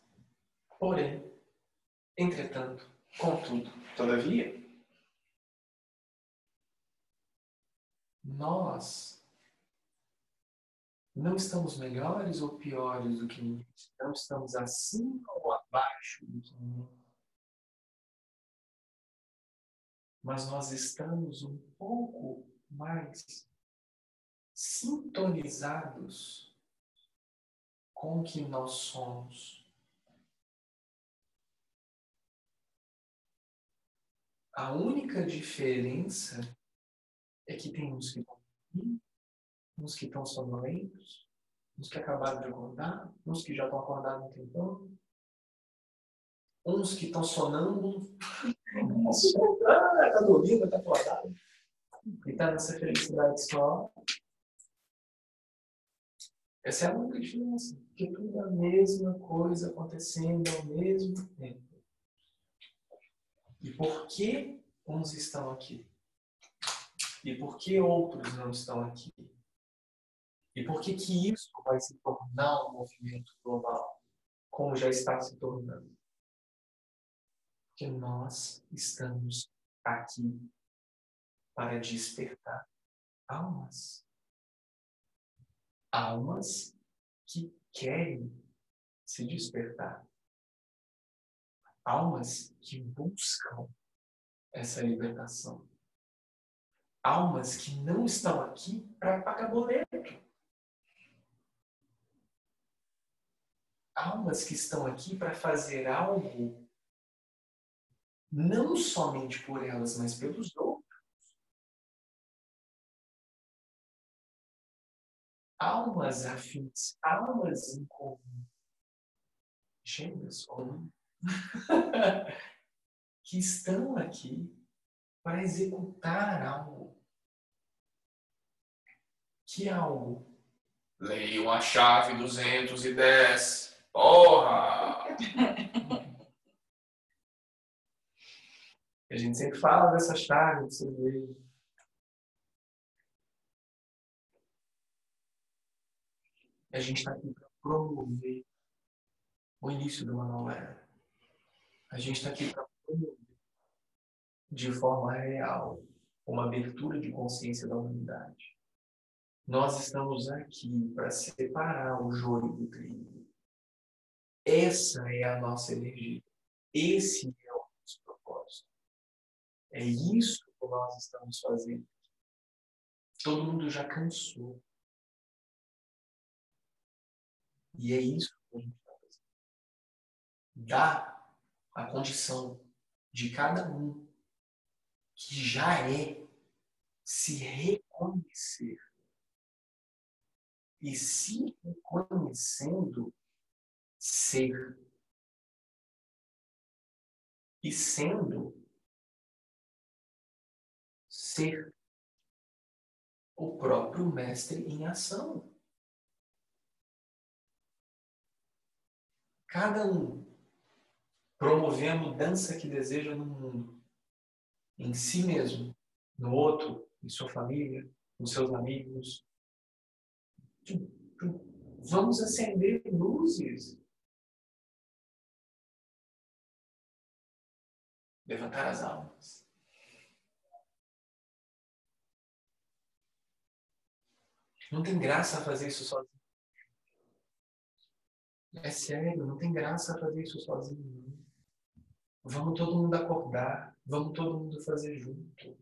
porém, entretanto, contudo, todavia, nós não estamos melhores ou piores do que ninguém. Não estamos acima ou abaixo do que ninguém. Mas nós estamos um pouco mais sintonizados com o que nós somos. A única diferença é que tem uns que dormindo, uns que estão sonolentos, uns que acabaram de acordar, uns que já estão acordados um tempão, uns que estão sonando, está dormindo, está acordado, e está nessa felicidade só. Essa é a única diferença, porque tudo é a mesma coisa acontecendo ao mesmo tempo. E por que uns estão aqui? E por que outros não estão aqui? E por que que isso vai se tornar um movimento global, como já está se tornando? Porque nós estamos aqui para despertar almas. Almas que querem se despertar. Almas que buscam essa libertação almas que não estão aqui para pagar boleto. Almas que estão aqui para fazer algo não somente por elas, mas pelos outros. Almas afins, almas em comum. Gêmeas comum. que estão aqui para executar algo. Que algo? Leiam a chave 210. Porra! a gente sempre fala dessa chave de cerveja. A gente está aqui para promover o início de uma nova era. A gente está aqui para promover de forma real uma abertura de consciência da humanidade. Nós estamos aqui para separar o joio do trigo. Essa é a nossa energia. Esse é o nosso propósito. É isso que nós estamos fazendo. Todo mundo já cansou. E é isso que a gente está fazendo. Dá a condição de cada um que já é se reconhecer. E se reconhecendo, ser. E sendo, ser o próprio mestre em ação. Cada um promover a mudança que deseja no mundo, em si mesmo, no outro, em sua família, nos seus amigos. Vamos acender luzes. Levantar as almas. Não tem graça fazer isso sozinho. É sério, não tem graça fazer isso sozinho. Vamos todo mundo acordar, vamos todo mundo fazer junto.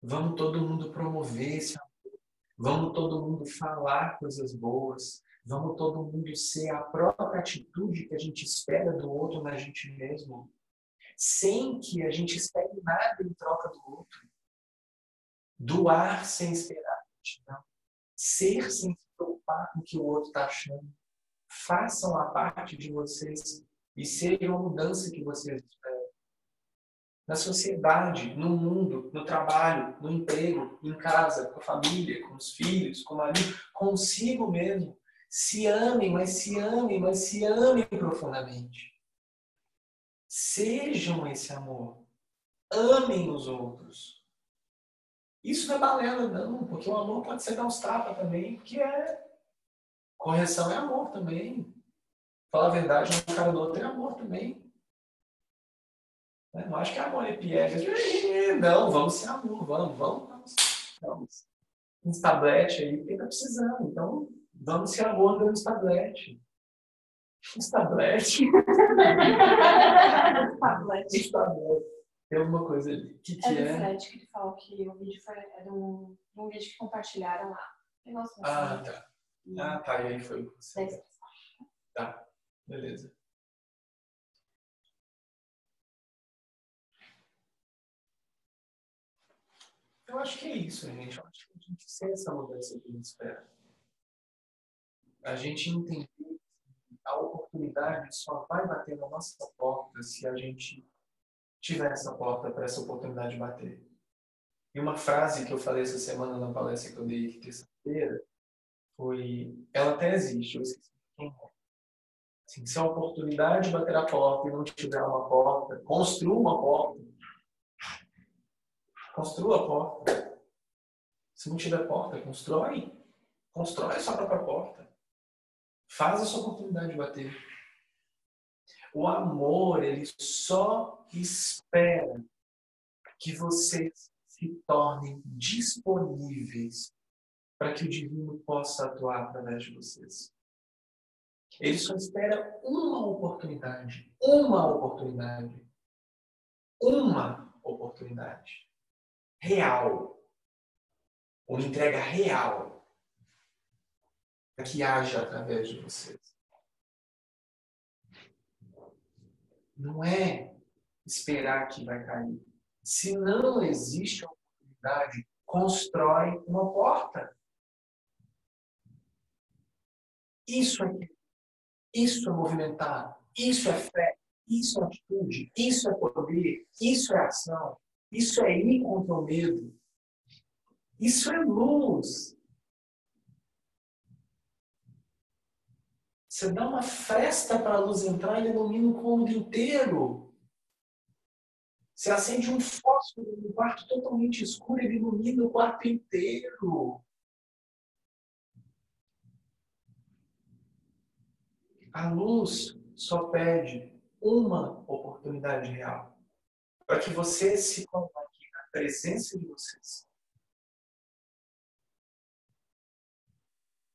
Vamos todo mundo promover esse amor. Vamos todo mundo falar coisas boas. Vamos todo mundo ser a própria atitude que a gente espera do outro na gente mesmo. Sem que a gente espere nada em troca do outro. Doar sem esperar. Ser sem se preocupar com o que o outro está achando façam a parte de vocês e sejam a mudança que vocês esperam. Na sociedade, no mundo, no trabalho, no emprego, em casa, com a família, com os filhos, com o marido, consigo mesmo. Se amem, mas se amem, mas se amem profundamente. Sejam esse amor. Amem os outros. Isso não é balela, não, porque o amor pode ser dar uns tapas também, que é Correção é amor também. Falar a verdade na cara do outro é amor também. Não acho que amor é piegas. Não, vamos ser amor, vamos, vamos, vamos. vamos. Uns tablete aí, porque tá precisando. Então, vamos ser amor dando uns tablete. Uns tablete. tablete. tablete. Tem alguma coisa ali. que, que é? É Fred que ele falou que o vídeo foi é de um, um vídeo que compartilharam lá. Nossa, ah, tá. Ah, tá. E aí foi você. Tá, beleza. Eu acho que é isso, gente. Eu acho que a gente tem essa mudança que a gente espera. A gente entender a oportunidade só vai bater na nossa porta se a gente tiver essa porta para essa oportunidade bater. E uma frase que eu falei essa semana na palestra que eu dei terça-feira foi. Ela até existe, eu esqueci é. Assim, se a oportunidade bater a porta e não tiver uma porta, construa uma porta. Construa a porta. Se não tiver porta, constrói. Constrói a sua própria porta. Faz a sua oportunidade bater. O amor, ele só espera que vocês se tornem disponíveis para que o divino possa atuar através de vocês. Ele só espera uma oportunidade, uma oportunidade, uma oportunidade real, uma entrega real que haja através de vocês. Não é esperar que vai cair. Se não existe oportunidade, constrói uma porta. Isso é, isso é movimentar, isso é fé, isso é atitude, isso é poder, isso é ação, isso é ir contra o medo. Isso é luz. Você dá uma festa para a luz entrar e ilumina o cômodo inteiro. Você acende um fósforo no quarto totalmente escuro ele ilumina o quarto inteiro. A luz só pede uma oportunidade real para que você se coloque na presença de vocês.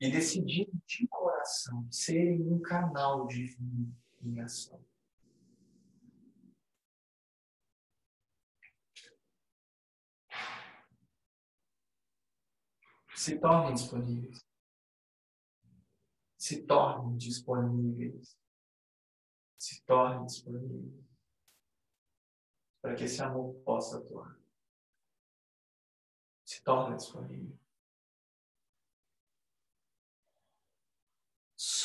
E decidir de coração ser um canal divino em ação. Se tornem disponíveis. Se tornem disponíveis. Se tornem disponíveis. Para que esse amor possa atuar. Se torne disponível.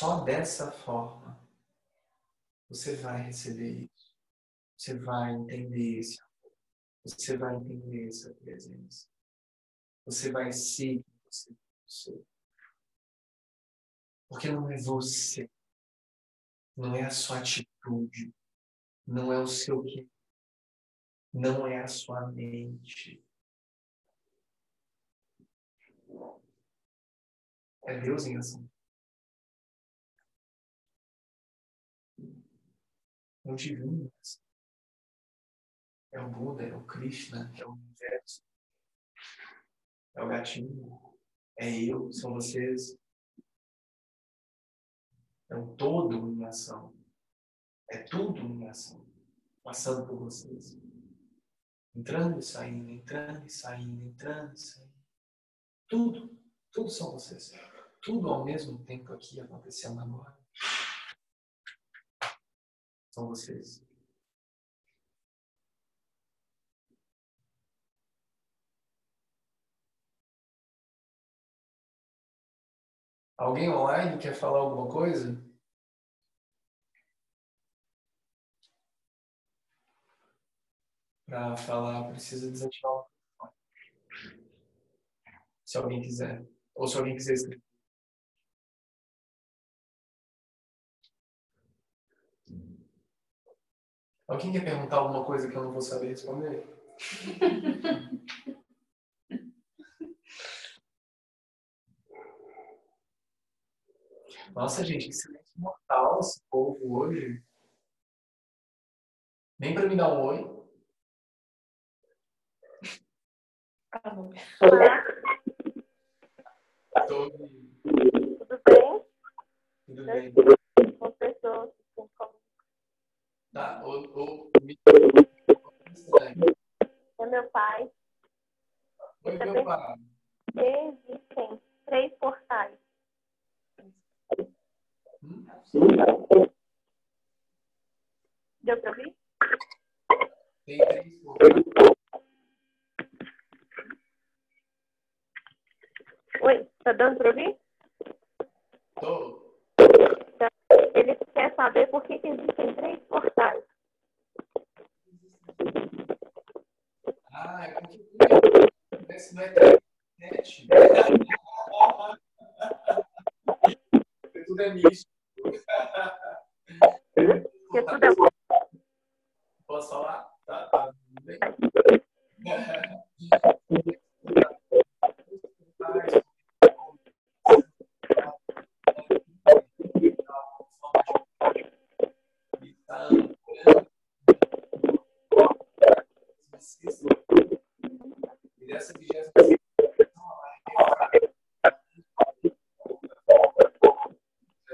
Só dessa forma você vai receber isso. Você vai entender esse amor. Você vai entender essa presença. Você vai ser você, você. Porque não é você. Não é a sua atitude. Não é o seu que. Não é a sua mente. É Deus em ação. O divino. É o Buda, é o Krishna, é o universo. É o gatinho. É eu, são vocês. É um todo em ação. É tudo em ação. Passando por vocês. Entrando e saindo, entrando e saindo, entrando e saindo. Tudo, tudo são vocês. Tudo ao mesmo tempo aqui acontecendo agora. São vocês. Alguém online quer falar alguma coisa? Para falar, precisa desativar o. Se alguém quiser. Ou se alguém quiser escrever. Alguém quer perguntar alguma coisa que eu não vou saber responder? Nossa, gente, que silêncio mortal esse povo hoje. Nem para me dar um oi. Olá. Tô... Tudo bem? Tudo bem. Com pessoas com Tá, o, o... É meu pai. Oi, meu pai. Existem três portais. Hum? Deu para ouvir? Tem três portais. Oi, tá dando para ouvir? Tô. Ele quer saber por que, que existem três portais. Ah, é porque parece não é internet. Tudo é místico. Porque tudo é bom. Posso falar? Tá, tá. Tudo bem? E dessa vigésima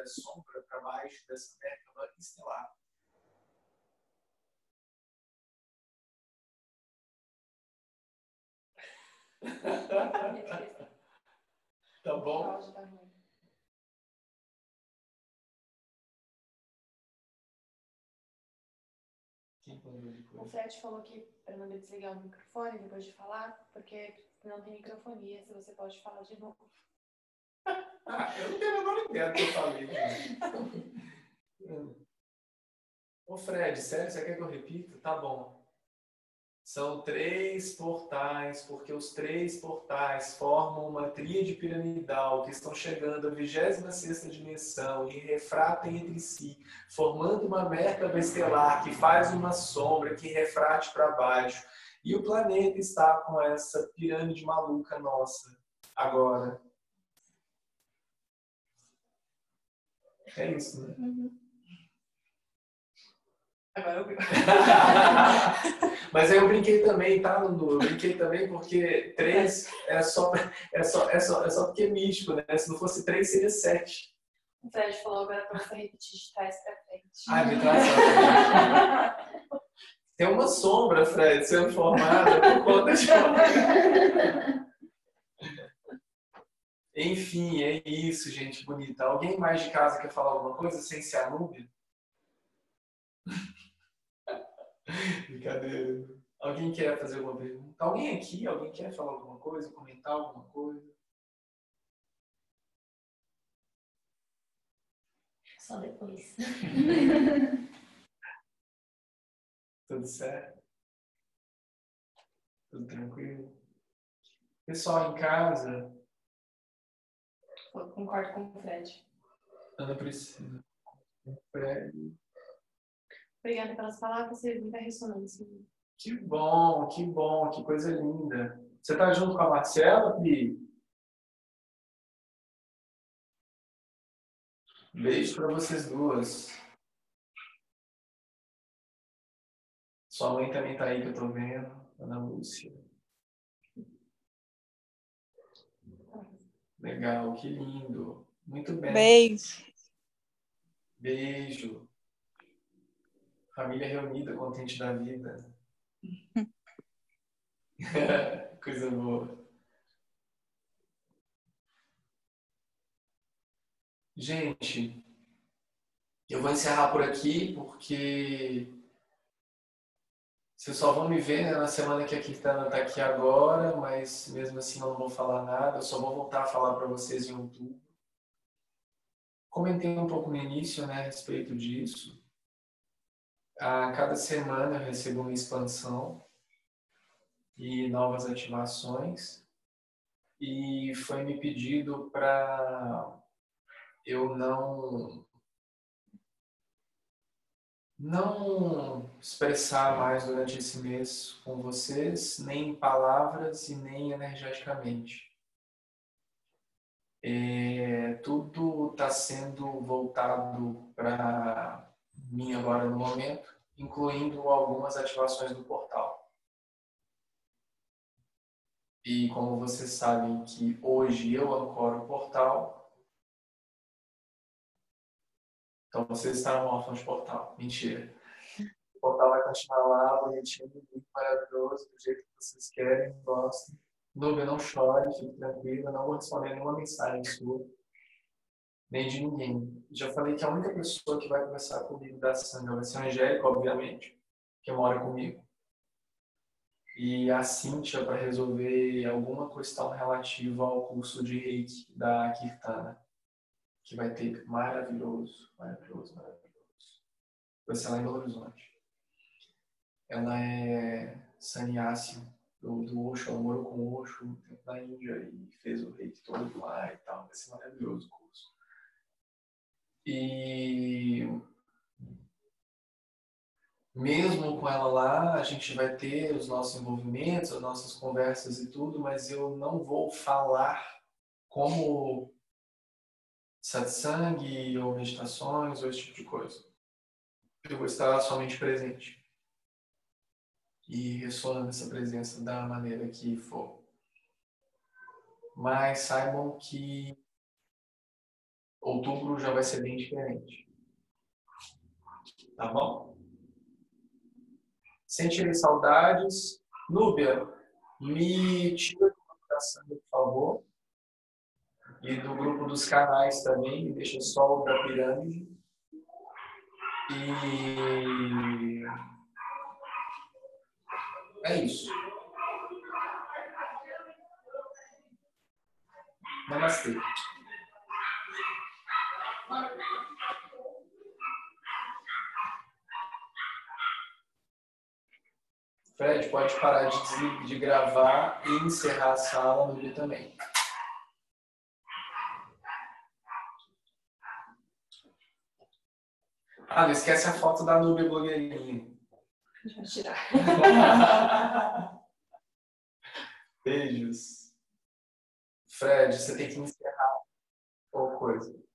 sombra para baixo dessa década estelar. Tá bom? Quem falou de O? Fred falou que para não desligar o microfone depois de falar, porque não tem microfonia, se você pode falar de novo. Ah, eu não tenho a menor ideia do que eu falei. cara. Ô Fred, sério, você quer que eu repita? Tá bom. São três portais, porque os três portais formam uma tríade piramidal que estão chegando à 26ª dimensão e refratem entre si, formando uma Merkaba estelar que faz uma sombra que refrate para baixo. E o planeta está com essa pirâmide maluca nossa agora. É isso, né? Agora eu vi. Mas aí eu brinquei também, tá, Lulu? Eu brinquei também porque três é só, é só, é só, é só porque é místico, né? Se não fosse três, seria sete. O Fred falou agora pra você repetir de trás pra frente. Ai, me traz Tem uma sombra, Fred, sendo formada por conta de. Enfim, é isso, gente bonita. Alguém mais de casa quer falar alguma coisa sem ser a Núbia? Brincadeira. Alguém quer fazer alguma pergunta? Alguém aqui? Alguém quer falar alguma coisa? Comentar alguma coisa? Só depois. Tudo certo? Tudo tranquilo? Pessoal em casa, Eu concordo com o Fred. Ana Priscila, Fred. Obrigada pelas palavras, teve muita ressonância. Que bom, que bom, que coisa linda. Você tá junto com a Marcela, Pri? Beijo para vocês duas. Sua mãe também tá aí que eu tô vendo, Ana Lúcia. Legal, que lindo. Muito bem. Beijo. Beijo. Família reunida, contente da vida. Coisa boa. Gente, eu vou encerrar por aqui porque vocês só vão me ver né, na semana que a Kirtana está aqui agora, mas mesmo assim eu não vou falar nada, eu só vou voltar a falar para vocês em outubro. Comentei um pouco no início né, a respeito disso. A cada semana eu recebo uma expansão e novas ativações. E foi me pedido para eu não não expressar mais durante esse mês com vocês, nem em palavras e nem energeticamente. É, tudo está sendo voltado para mim agora no momento, incluindo algumas ativações do portal. E como vocês sabem que hoje eu ancoro o portal, então vocês estarão órfãos de portal. Mentira. O portal vai continuar lá, bonitinho, lindo, maravilhoso, do jeito que vocês querem, gostem. Nubia, não chore, fique tranquila, não vou responder nenhuma mensagem sua, nem de ninguém. Já falei que a única pessoa que vai conversar comigo da Sandra vai ser a Angélica, obviamente, que mora comigo. E a Cíntia para resolver alguma questão relativa ao curso de reiki da Kirtana, que vai ter maravilhoso, maravilhoso, maravilhoso. Vai ser lá em Belo Horizonte. Ela é sannyasi do, do Osho, ela morou com o Osho na Índia e fez o reiki todo lá e tal. Vai ser maravilhoso o curso. E mesmo com ela lá, a gente vai ter os nossos envolvimentos, as nossas conversas e tudo, mas eu não vou falar como satsang ou meditações ou esse tipo de coisa. Eu vou estar somente presente e ressonando essa presença da maneira que for. Mas saibam que outubro já vai ser bem diferente. Tá bom? Sentirem saudades. Núbia, me tira do Sandra, por favor. E do grupo dos canais também, me deixa só o da pirâmide. E é isso. Namastê. Fred, pode parar de, de gravar e encerrar a sala no dia também. Ah, não esquece a foto da Nube blogueirinha. Deixa eu tirar. Beijos. Fred, você tem que encerrar qualquer coisa.